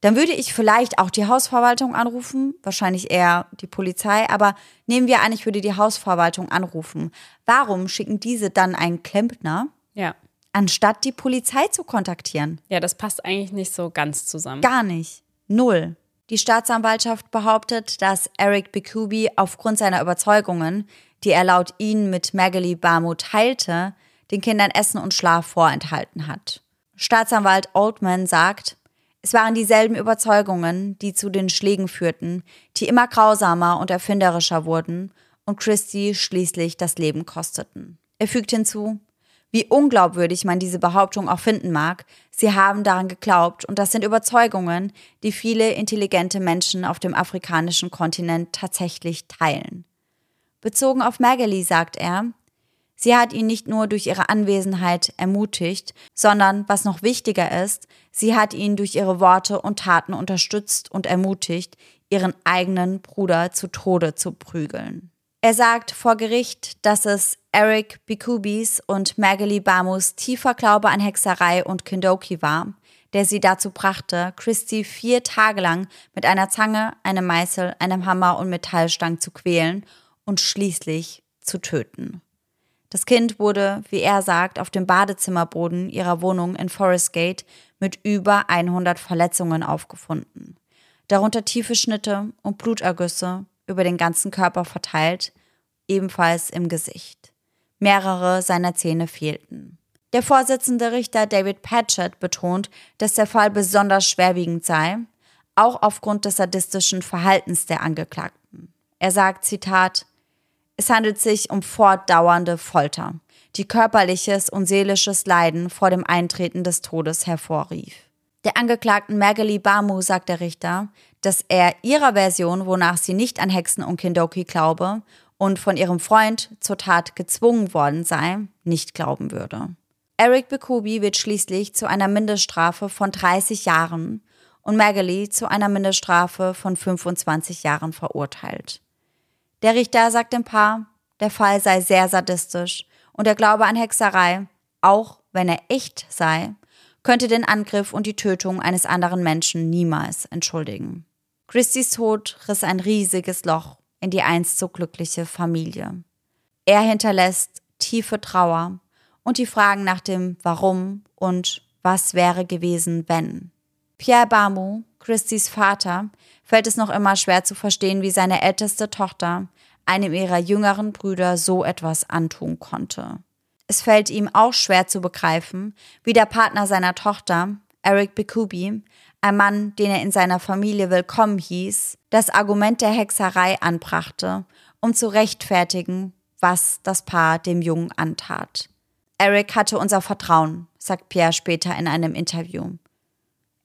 dann würde ich vielleicht auch die Hausverwaltung anrufen, wahrscheinlich eher die Polizei, aber nehmen wir an, ich würde die Hausverwaltung anrufen. Warum schicken diese dann einen Klempner? Ja. Anstatt die Polizei zu kontaktieren. Ja, das passt eigentlich nicht so ganz zusammen. Gar nicht. Null. Die Staatsanwaltschaft behauptet, dass Eric Bikubi aufgrund seiner Überzeugungen, die er laut ihnen mit Magali Barmo teilte, den Kindern Essen und Schlaf vorenthalten hat. Staatsanwalt Oldman sagt, es waren dieselben Überzeugungen, die zu den Schlägen führten, die immer grausamer und erfinderischer wurden und Christie schließlich das Leben kosteten. Er fügt hinzu, wie unglaubwürdig man diese Behauptung auch finden mag, sie haben daran geglaubt und das sind Überzeugungen, die viele intelligente Menschen auf dem afrikanischen Kontinent tatsächlich teilen. Bezogen auf Magali sagt er, Sie hat ihn nicht nur durch ihre Anwesenheit ermutigt, sondern, was noch wichtiger ist, sie hat ihn durch ihre Worte und Taten unterstützt und ermutigt, ihren eigenen Bruder zu Tode zu prügeln. Er sagt vor Gericht, dass es Eric Bikubis und Magali Bamus tiefer Glaube an Hexerei und Kindoki war, der sie dazu brachte, Christy vier Tage lang mit einer Zange, einem Meißel, einem Hammer und Metallstang zu quälen und schließlich zu töten. Das Kind wurde, wie er sagt, auf dem Badezimmerboden ihrer Wohnung in Forest Gate mit über 100 Verletzungen aufgefunden. Darunter tiefe Schnitte und Blutergüsse über den ganzen Körper verteilt, ebenfalls im Gesicht. Mehrere seiner Zähne fehlten. Der Vorsitzende Richter David Patchett betont, dass der Fall besonders schwerwiegend sei, auch aufgrund des sadistischen Verhaltens der Angeklagten. Er sagt, Zitat, es handelt sich um fortdauernde Folter, die körperliches und seelisches Leiden vor dem Eintreten des Todes hervorrief. Der Angeklagten Magali Bamu sagt der Richter, dass er ihrer Version, wonach sie nicht an Hexen und Kindoki glaube und von ihrem Freund zur Tat gezwungen worden sei, nicht glauben würde. Eric Bekubi wird schließlich zu einer Mindeststrafe von 30 Jahren und Magali zu einer Mindeststrafe von 25 Jahren verurteilt. Der Richter sagt dem Paar, der Fall sei sehr sadistisch und der Glaube an Hexerei, auch wenn er echt sei, könnte den Angriff und die Tötung eines anderen Menschen niemals entschuldigen. Christys Tod riss ein riesiges Loch in die einst so glückliche Familie. Er hinterlässt tiefe Trauer und die Fragen nach dem Warum und was wäre gewesen, wenn. Pierre Bamu, Christys Vater, fällt es noch immer schwer zu verstehen, wie seine älteste Tochter einem ihrer jüngeren Brüder so etwas antun konnte. Es fällt ihm auch schwer zu begreifen, wie der Partner seiner Tochter, Eric Bikubi, ein Mann, den er in seiner Familie willkommen hieß, das Argument der Hexerei anbrachte, um zu rechtfertigen, was das Paar dem Jungen antat. Eric hatte unser Vertrauen, sagt Pierre später in einem Interview.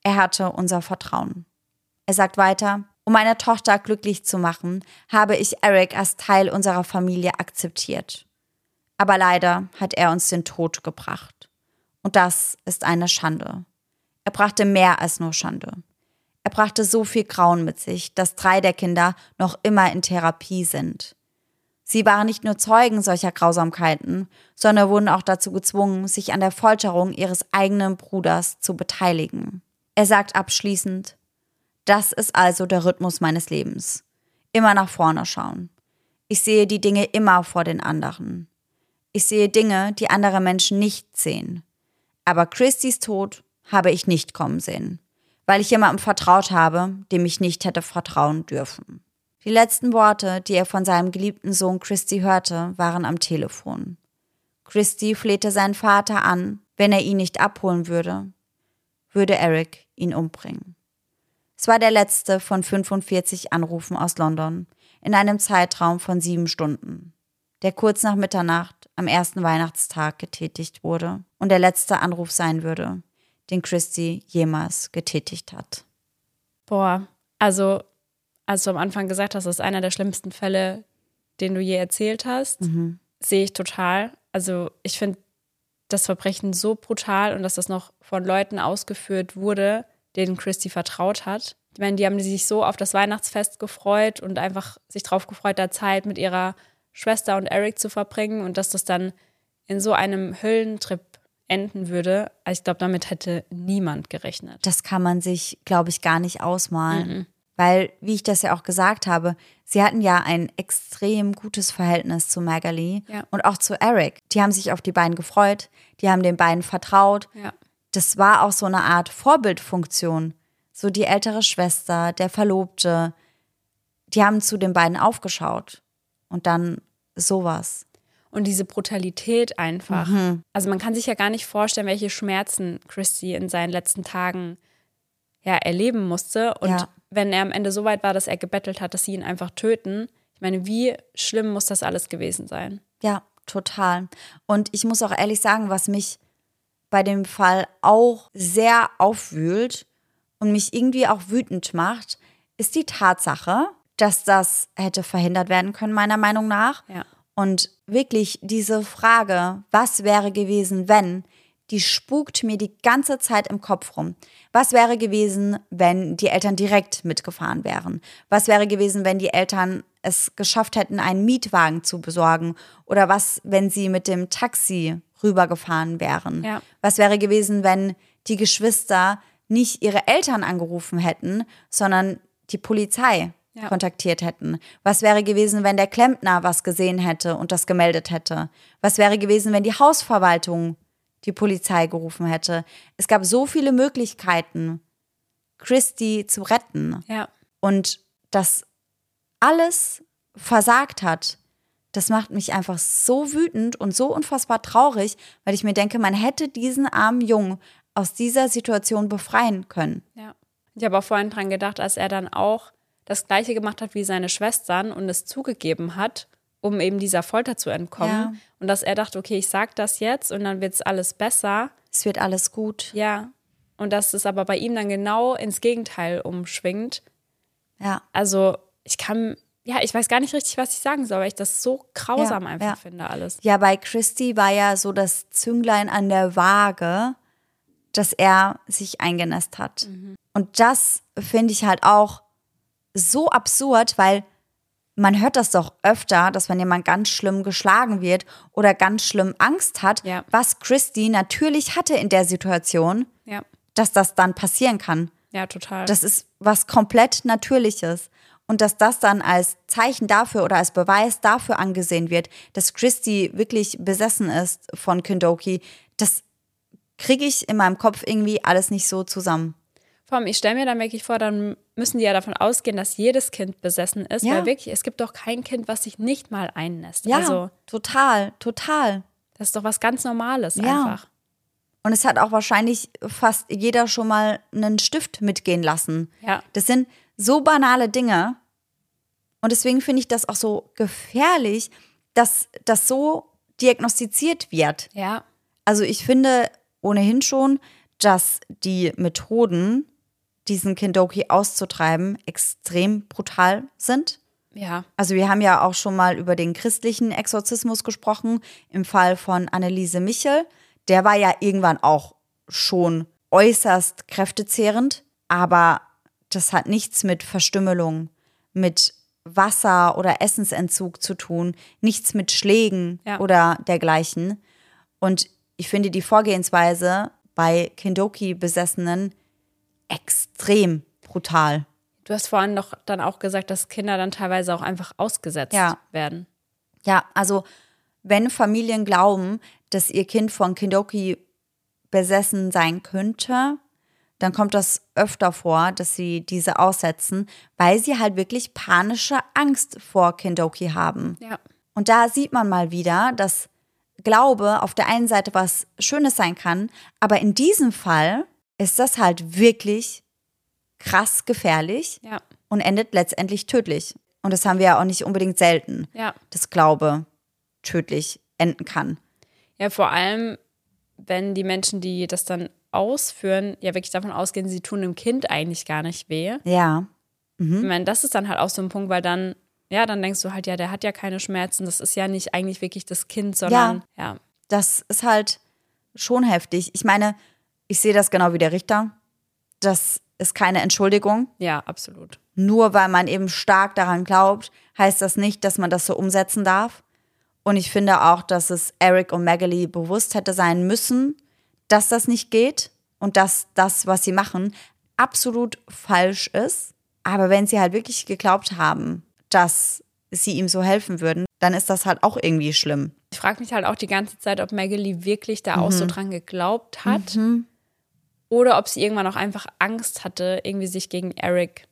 Er hatte unser Vertrauen. Er sagt weiter, um meine Tochter glücklich zu machen, habe ich Eric als Teil unserer Familie akzeptiert. Aber leider hat er uns den Tod gebracht. Und das ist eine Schande. Er brachte mehr als nur Schande. Er brachte so viel Grauen mit sich, dass drei der Kinder noch immer in Therapie sind. Sie waren nicht nur Zeugen solcher Grausamkeiten, sondern wurden auch dazu gezwungen, sich an der Folterung ihres eigenen Bruders zu beteiligen. Er sagt abschließend, das ist also der Rhythmus meines Lebens. Immer nach vorne schauen. Ich sehe die Dinge immer vor den anderen. Ich sehe Dinge, die andere Menschen nicht sehen. Aber Christys Tod habe ich nicht kommen sehen, weil ich jemandem vertraut habe, dem ich nicht hätte vertrauen dürfen. Die letzten Worte, die er von seinem geliebten Sohn Christy hörte, waren am Telefon. Christy flehte seinen Vater an, wenn er ihn nicht abholen würde, würde Eric ihn umbringen. Es war der letzte von 45 Anrufen aus London in einem Zeitraum von sieben Stunden, der kurz nach Mitternacht am ersten Weihnachtstag getätigt wurde und der letzte Anruf sein würde, den Christy jemals getätigt hat. Boah, also als du am Anfang gesagt hast, das ist einer der schlimmsten Fälle, den du je erzählt hast, mhm. sehe ich total. Also ich finde das Verbrechen so brutal und dass das noch von Leuten ausgeführt wurde, denen Christy vertraut hat. Ich meine, die haben sich so auf das Weihnachtsfest gefreut und einfach sich darauf gefreut, da Zeit mit ihrer Schwester und Eric zu verbringen und dass das dann in so einem Höllentrip enden würde. Also ich glaube, damit hätte niemand gerechnet. Das kann man sich, glaube ich, gar nicht ausmalen. Mhm. Weil, wie ich das ja auch gesagt habe, sie hatten ja ein extrem gutes Verhältnis zu Magali ja. und auch zu Eric. Die haben sich auf die beiden gefreut, die haben den beiden vertraut. Ja. Das war auch so eine Art Vorbildfunktion. So die ältere Schwester, der Verlobte, die haben zu den beiden aufgeschaut. Und dann sowas. Und diese Brutalität einfach. Mhm. Also man kann sich ja gar nicht vorstellen, welche Schmerzen Christy in seinen letzten Tagen ja erleben musste. Und ja wenn er am Ende so weit war, dass er gebettelt hat, dass sie ihn einfach töten. Ich meine, wie schlimm muss das alles gewesen sein? Ja, total. Und ich muss auch ehrlich sagen, was mich bei dem Fall auch sehr aufwühlt und mich irgendwie auch wütend macht, ist die Tatsache, dass das hätte verhindert werden können, meiner Meinung nach. Ja. Und wirklich diese Frage, was wäre gewesen, wenn, die spukt mir die ganze Zeit im Kopf rum. Was wäre gewesen, wenn die Eltern direkt mitgefahren wären? Was wäre gewesen, wenn die Eltern es geschafft hätten, einen Mietwagen zu besorgen? Oder was, wenn sie mit dem Taxi rübergefahren wären? Ja. Was wäre gewesen, wenn die Geschwister nicht ihre Eltern angerufen hätten, sondern die Polizei Ja. kontaktiert hätten? Was wäre gewesen, wenn der Klempner was gesehen hätte und das gemeldet hätte? Was wäre gewesen, wenn die Hausverwaltung die Polizei gerufen hätte? Es gab so viele Möglichkeiten, Christy zu retten. Ja. Und das alles versagt hat, das macht mich einfach so wütend und so unfassbar traurig, weil ich mir denke, man hätte diesen armen Jungen aus dieser Situation befreien können. Ja. Ich habe auch vorhin dran gedacht, als er dann auch das Gleiche gemacht hat wie seine Schwestern und es zugegeben hat, um eben dieser Folter zu entkommen. Ja. Und dass er dachte, okay, ich sag das jetzt und dann wird es alles besser. Es wird alles gut. Ja. Und dass es aber bei ihm dann genau ins Gegenteil umschwingt. Ja. Also ich kann, ja, ich weiß gar nicht richtig, was ich sagen soll, weil ich das so grausam Ja, einfach ja. finde, alles. Ja, bei Christy war ja so das Zünglein an der Waage, dass er sich eingenässt hat. Und das finde ich halt auch so absurd, weil man hört das doch öfter, dass wenn jemand ganz schlimm geschlagen wird oder ganz schlimm Angst hat, Ja. was Christy natürlich hatte in der Situation, dass das dann passieren kann. Ja, total. Das ist was komplett Natürliches. Und dass das dann als Zeichen dafür oder als Beweis dafür angesehen wird, dass Christy wirklich besessen ist von Kendoki, das kriege ich in meinem Kopf irgendwie alles nicht so zusammen. Vor allem, ich stelle mir dann wirklich vor, dann müssen die ja davon ausgehen, dass jedes Kind besessen ist, Ja. weil wirklich, es gibt doch kein Kind, was sich nicht mal einnässt. Ja, Also, total, total. das ist doch was ganz Normales Ja. einfach. Und es hat auch wahrscheinlich fast jeder schon mal einen Stift mitgehen lassen. Ja. Das sind so banale Dinge. Und deswegen finde ich das auch so gefährlich, dass das so diagnostiziert wird. Ja, Also ich finde ohnehin schon, dass die Methoden, diesen Kendoki auszutreiben, extrem brutal sind. ja, Also wir haben ja auch schon mal über den christlichen Exorzismus gesprochen, im Fall von Anneliese Michel. Der war ja irgendwann auch schon äußerst kräftezehrend, aber das hat nichts mit Verstümmelung, mit Wasser- oder Essensentzug zu tun, nichts mit Schlägen Ja. oder dergleichen. Und ich finde die Vorgehensweise bei Kendoki-Besessenen extrem brutal. Du hast vorhin doch dann auch gesagt, dass Kinder dann teilweise auch einfach ausgesetzt Ja. werden. Ja, also wenn Familien glauben, dass ihr Kind von Kindoki besessen sein könnte, dann kommt das öfter vor, dass sie diese aussetzen, weil sie halt wirklich panische Angst vor Kindoki haben. Ja. Und da sieht man mal wieder, dass Glaube auf der einen Seite was Schönes sein kann, aber in diesem Fall ist das halt wirklich krass gefährlich Ja. und endet letztendlich tödlich. Und das haben wir ja auch nicht unbedingt selten Ja. dass Glaube tödlich enden kann. Ja, vor allem, wenn die Menschen, die das dann ausführen, ja wirklich davon ausgehen, sie tun dem Kind eigentlich gar nicht weh. Ja, Ich meine, das ist dann halt auch so ein Punkt, weil dann, ja, dann denkst du halt, ja, der hat ja keine Schmerzen, das ist ja nicht eigentlich wirklich das Kind, sondern ja, das ist halt schon heftig. Ich meine, ich sehe das genau wie der Richter. Das ist keine Entschuldigung. ja, absolut. Nur weil man eben stark daran glaubt, heißt das nicht, dass man das so umsetzen darf. Und ich finde auch, dass es Eric und Magali bewusst hätte sein müssen, dass das nicht geht und dass das, was sie machen, absolut falsch ist. Aber wenn sie halt wirklich geglaubt haben, dass sie ihm so helfen würden, dann ist das halt auch irgendwie schlimm. Ich frage mich halt auch die ganze Zeit, ob Magali wirklich da auch so dran geglaubt hat oder ob sie irgendwann auch einfach Angst hatte, irgendwie sich gegen Eric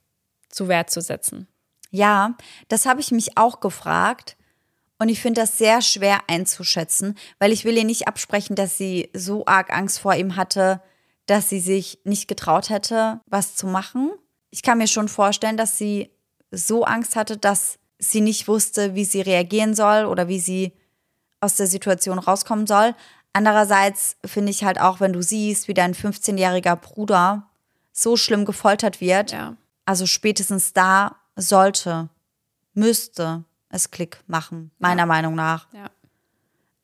zu Wehr zu setzen. Ja, das habe ich mich auch gefragt. Und ich finde das sehr schwer einzuschätzen, weil ich will ihr nicht absprechen, dass sie so arg Angst vor ihm hatte, dass sie sich nicht getraut hätte, was zu machen. Ich kann mir schon vorstellen, dass sie so Angst hatte, dass sie nicht wusste, wie sie reagieren soll oder wie sie aus der Situation rauskommen soll. Andererseits finde ich halt auch, wenn du siehst, wie dein 15-jähriger Bruder so schlimm gefoltert wird, Ja. also spätestens da sollte, müsste es Klick machen, meiner Meinung nach. Ja.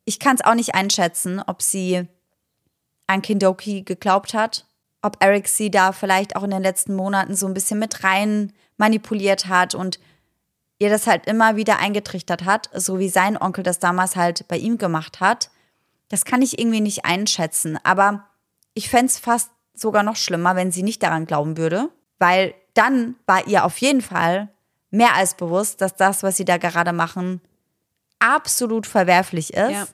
Ich kann es auch nicht einschätzen, ob sie an Kindoki geglaubt hat, ob Eric sie da vielleicht auch in den letzten Monaten so ein bisschen mit rein manipuliert hat und ihr das halt immer wieder eingetrichtert hat, so wie sein Onkel das damals halt bei ihm gemacht hat. Das kann ich irgendwie nicht einschätzen, aber ich fände es fast sogar noch schlimmer, wenn sie nicht daran glauben würde, weil dann war ihr auf jeden Fall mehr als bewusst, dass das, was sie da gerade machen, absolut verwerflich ist Ja.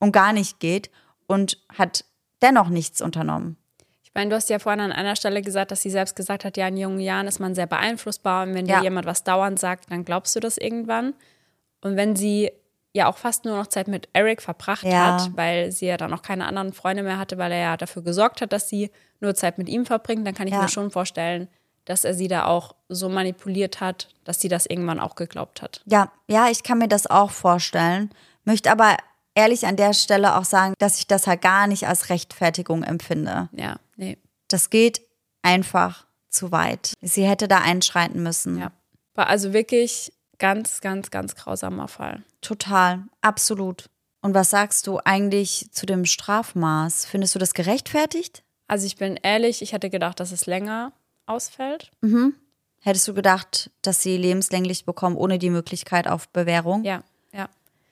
und gar nicht geht und hat dennoch nichts unternommen. Ich meine, du hast ja vorhin an einer Stelle gesagt, dass sie selbst gesagt hat, ja, in jungen Jahren ist man sehr beeinflussbar und wenn Ja. dir jemand was dauernd sagt, dann glaubst du das irgendwann. Und wenn sie ja auch fast nur noch Zeit mit Eric verbracht Ja. hat, weil sie ja dann auch keine anderen Freunde mehr hatte, weil er ja dafür gesorgt hat, dass sie nur Zeit mit ihm verbringt, dann kann ich mir schon vorstellen, dass er sie da auch so manipuliert hat, dass sie das irgendwann auch geglaubt hat. Ja, ja, ich kann mir das auch vorstellen. Möchte aber ehrlich an der Stelle auch sagen, dass ich das halt gar nicht als Rechtfertigung empfinde. Ja, nee. Das geht einfach zu weit. Sie hätte da einschreiten müssen. Ja. War also wirklich ganz, ganz, ganz grausamer Fall. Total, absolut. Und was sagst du eigentlich zu dem Strafmaß? Findest du das gerechtfertigt? Also ich bin ehrlich, ich hätte gedacht, dass es länger ausfällt. Hättest du gedacht, dass sie lebenslänglich bekommen, ohne die Möglichkeit auf Bewährung? Ja, ja.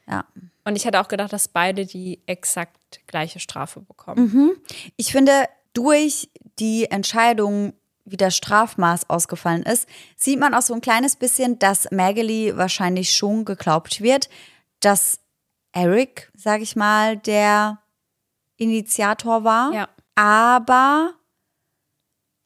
Ja. Und ich hätte auch gedacht, dass beide die exakt gleiche Strafe bekommen. Ich finde, durch die Entscheidung, wie das Strafmaß ausgefallen ist, sieht man auch so ein kleines bisschen, dass Maggie wahrscheinlich schon geglaubt wird, dass Eric, sag ich mal, der Initiator war. Ja. Aber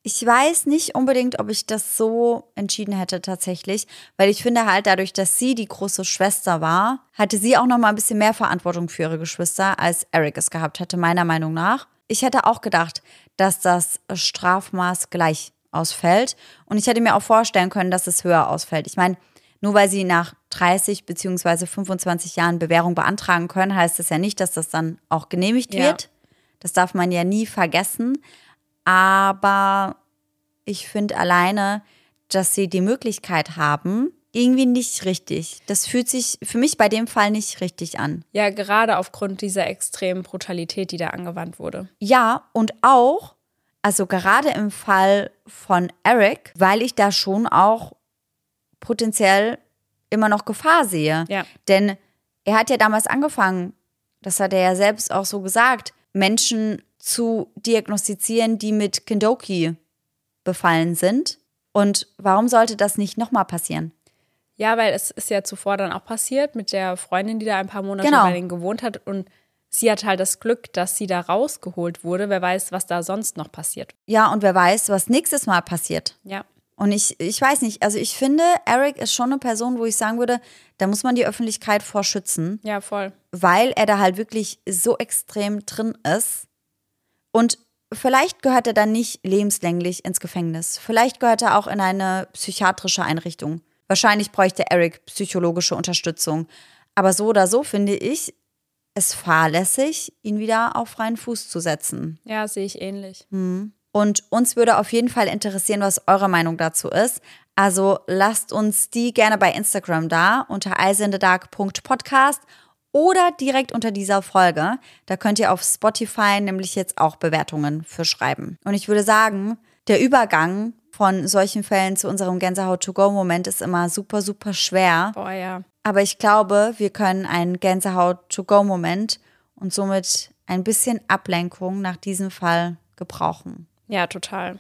ich weiß nicht unbedingt, ob ich das so entschieden hätte tatsächlich, weil ich finde halt dadurch, dass sie die große Schwester war, hatte sie auch noch mal ein bisschen mehr Verantwortung für ihre Geschwister, als Eric es gehabt hätte, meiner Meinung nach. Ich hätte auch gedacht, dass das Strafmaß gleich ausfällt und ich hätte mir auch vorstellen können, dass es höher ausfällt. Ich meine, nur weil sie nach 30 beziehungsweise 25 Jahren Bewährung beantragen können, heißt das ja nicht, dass das dann auch genehmigt Ja. wird. Das darf man ja nie vergessen. Aber ich finde alleine, dass sie die Möglichkeit haben, irgendwie nicht richtig. Das fühlt sich für mich bei dem Fall nicht richtig an. Ja, gerade aufgrund dieser extremen Brutalität, die da angewandt wurde. Ja, und auch, also gerade im Fall von Eric, weil ich da schon auch potenziell immer noch Gefahr sehe. Ja. Denn er hat ja damals angefangen, das hat er ja selbst auch so gesagt, Menschen zu diagnostizieren, die mit Kendoki befallen sind. Und warum sollte das nicht nochmal passieren? Ja, weil es ist ja zuvor dann auch passiert mit der Freundin, die da ein paar Monate Genau. bei denen gewohnt hat. Und sie hat halt das Glück, dass sie da rausgeholt wurde. Wer weiß, was da sonst noch passiert. Ja, und wer weiß, was nächstes Mal passiert. Ja. Und ich, ich weiß nicht, also ich finde, Eric ist schon eine Person, wo ich sagen würde, da muss man die Öffentlichkeit vor schützen, Ja, voll. weil er da halt wirklich so extrem drin ist. Und vielleicht gehört er dann nicht lebenslänglich ins Gefängnis. Vielleicht gehört er auch in eine psychiatrische Einrichtung. Wahrscheinlich bräuchte Eric psychologische Unterstützung. Aber so oder so finde ich es fahrlässig, ihn wieder auf freien Fuß zu setzen. Ja, sehe ich ähnlich. Und uns würde auf jeden Fall interessieren, was eure Meinung dazu ist. Also lasst uns die gerne bei Instagram da unter eisenthedark.podcast oder direkt unter dieser Folge. Da könnt ihr auf Spotify nämlich jetzt auch Bewertungen für schreiben. Und ich würde sagen, der Übergang von solchen Fällen zu unserem Gänsehaut-to-go-Moment ist immer super, super schwer. Boah, ja. Aber ich glaube, wir können einen Gänsehaut-to-go-Moment und somit ein bisschen Ablenkung nach diesem Fall gebrauchen. Ja, total.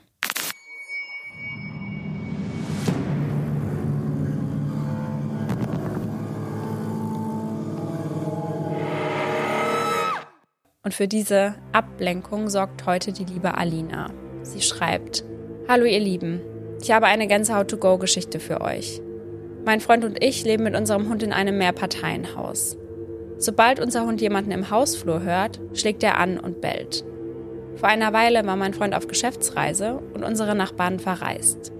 Und für diese Ablenkung sorgt heute die liebe Alina. Sie schreibt: Hallo ihr Lieben, ich habe eine Gänsehaut-to-go-Geschichte für euch. Mein Freund und ich leben mit unserem Hund in einem Mehrparteienhaus. Sobald unser Hund jemanden im Hausflur hört, schlägt er an und bellt. Vor einer Weile war mein Freund auf Geschäftsreise und unsere Nachbarn verreist.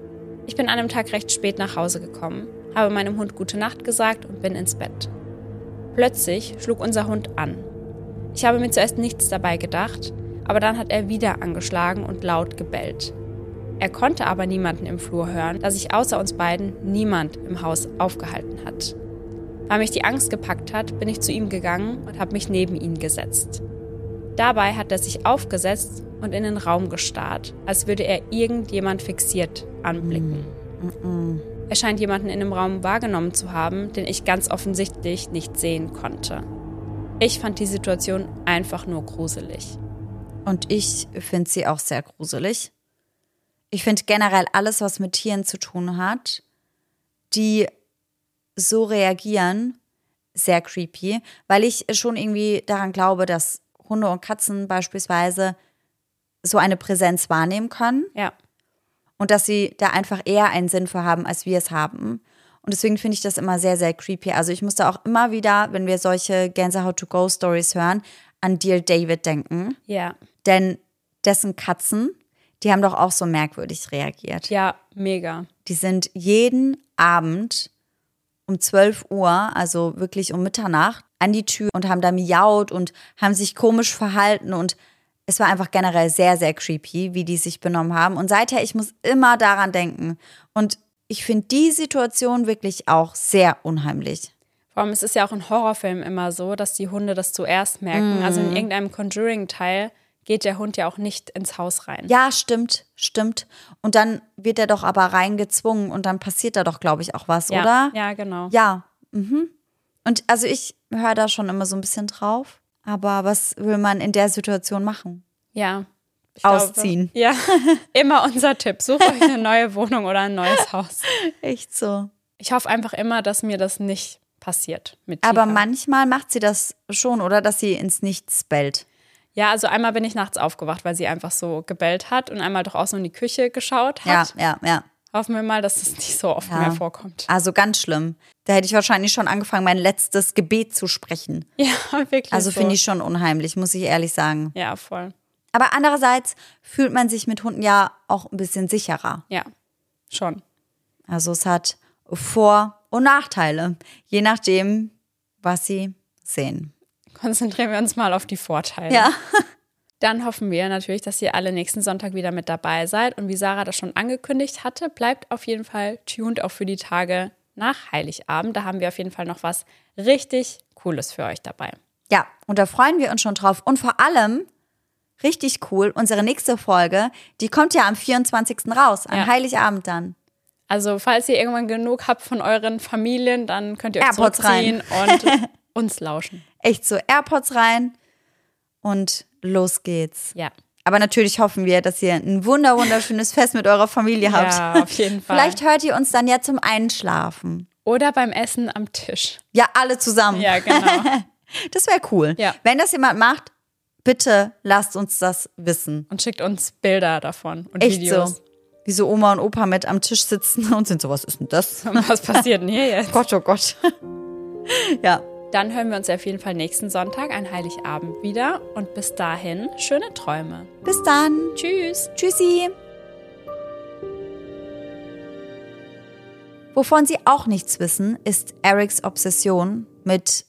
Ich bin an einem Tag recht spät nach Hause gekommen, habe meinem Hund gute Nacht gesagt und bin ins Bett. Plötzlich schlug unser Hund an. Ich habe mir zuerst nichts dabei gedacht, aber dann hat er wieder angeschlagen und laut gebellt. Er konnte aber niemanden im Flur hören, da sich außer uns beiden niemand im Haus aufgehalten hat. Weil mich die Angst gepackt hat, bin ich zu ihm gegangen und habe mich neben ihn gesetzt. Dabei hat er sich aufgesetzt und in den Raum gestarrt, als würde er irgendjemand fixiert anblicken. Er scheint jemanden in dem Raum wahrgenommen zu haben, den ich ganz offensichtlich nicht sehen konnte. Ich fand die Situation einfach nur gruselig. Und ich finde sie auch sehr gruselig. Ich finde generell alles, was mit Tieren zu tun hat, die so reagieren, sehr creepy, weil ich schon irgendwie daran glaube, dass Hunde und Katzen beispielsweise so eine Präsenz wahrnehmen können Ja. und dass sie da einfach eher einen Sinn für haben, als wir es haben. Und deswegen finde ich das immer sehr, sehr creepy. Also ich musste auch immer wieder, wenn wir solche Gänsehaut-to-go-Stories hören, an Dear David denken. Ja. Denn dessen Katzen, die haben doch auch so merkwürdig reagiert. Ja, mega. Die sind jeden Abend um 12 Uhr, also wirklich um Mitternacht, an die Tür und haben da miaut und haben sich komisch verhalten und es war einfach generell sehr, sehr creepy, wie die sich benommen haben. Und seither, ich muss immer daran denken. Und ich finde die Situation wirklich auch sehr unheimlich. Vor allem, es ist ja auch in Horrorfilmen immer so, dass die Hunde das zuerst merken. Also in irgendeinem Conjuring-Teil geht der Hund ja auch nicht ins Haus rein. Ja, stimmt, stimmt. Und dann wird er doch aber reingezwungen und dann passiert da doch, glaube ich, auch was, ja. oder? Ja, genau. Ja. Mhm. Und also ich höre da schon immer so ein bisschen drauf. Aber was will man in der Situation machen? Ja. Ich Ausziehen. Glaube, ja, immer unser Tipp. Sucht euch eine neue Wohnung oder ein neues Haus. Echt so. Ich hoffe einfach immer, dass mir das nicht passiert mit Aber Tika. manchmal macht sie das schon, oder? Dass sie ins Nichts bellt. Ja, also einmal bin ich nachts aufgewacht, weil sie einfach so gebellt hat und einmal doch auch so in die Küche geschaut Ja, hat. ja, ja. Hoffen wir mal, dass es nicht so oft Ja. mehr vorkommt. Also ganz schlimm. Da hätte ich wahrscheinlich schon angefangen, mein letztes Gebet zu sprechen. Ja, wirklich. Also so. finde ich schon unheimlich, muss ich ehrlich sagen. Ja, voll. Aber andererseits fühlt man sich mit Hunden ja auch ein bisschen sicherer. Ja, schon. Also es hat Vor- und Nachteile, je nachdem, was sie sehen. Konzentrieren wir uns mal auf die Vorteile. Ja. Dann hoffen wir natürlich, dass ihr alle nächsten Sonntag wieder mit dabei seid. Und wie Sarah das schon angekündigt hatte, bleibt auf jeden Fall tuned auch für die Tage nach Heiligabend. Da haben wir auf jeden Fall noch was richtig Cooles für euch dabei. Ja, und da freuen wir uns schon drauf. Und vor allem, richtig cool, unsere nächste Folge, die kommt ja am 24. raus, Ja. Heiligabend dann. Also, falls ihr irgendwann genug habt von euren Familien, dann könnt ihr euch AirPods zurückziehen und uns lauschen. Echt so AirPods rein und los geht's. Ja. Aber natürlich hoffen wir, dass ihr ein wunder wunderschönes Fest mit eurer Familie habt. Ja, auf jeden Fall. Vielleicht hört ihr uns dann ja zum Einschlafen. Oder beim Essen am Tisch. Ja, alle zusammen. Ja, genau. Das wäre cool. Ja. Wenn das jemand macht, bitte lasst uns das wissen. Und schickt uns Bilder davon und Echt Videos. so. Wie so Oma und Opa mit am Tisch sitzen und sind so, was ist denn das? Was passiert denn hier jetzt? Gott, oh Gott. ja. Dann hören wir uns auf jeden Fall nächsten Sonntag, ein Heiligabend, wieder. Und bis dahin, schöne Träume. Bis dann. Tschüss. Tschüssi. Wovon Sie auch nichts wissen, ist Erics Obsession mit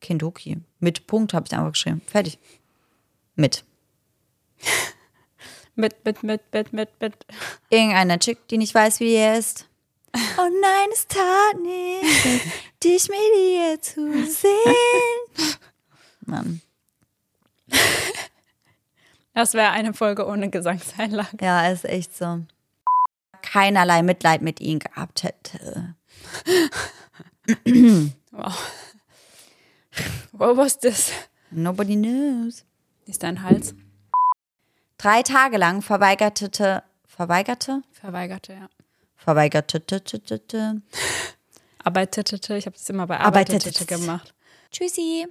Kentucky. Mit Punkt habe ich einfach geschrieben. Fertig. Mit. Mit, mit, mit, mit, mit, mit. Irgendeiner Chick, die nicht weiß, wie er ist. Oh nein, es tat nicht, dich mit ihr zu sehen. Mann. Das wäre eine Folge ohne Gesangseinlage. Ja, ist echt so. Keinerlei Mitleid mit ihm gehabt hätte. Wow. What was this? Nobody knows. Ist dein Hals? Drei Tage lang verweigerte, verweigerte, Verweigerte, ja. verweigerte, Arbeitete, ich habe das immer bei. Arbeitete gemacht. Tschüssi.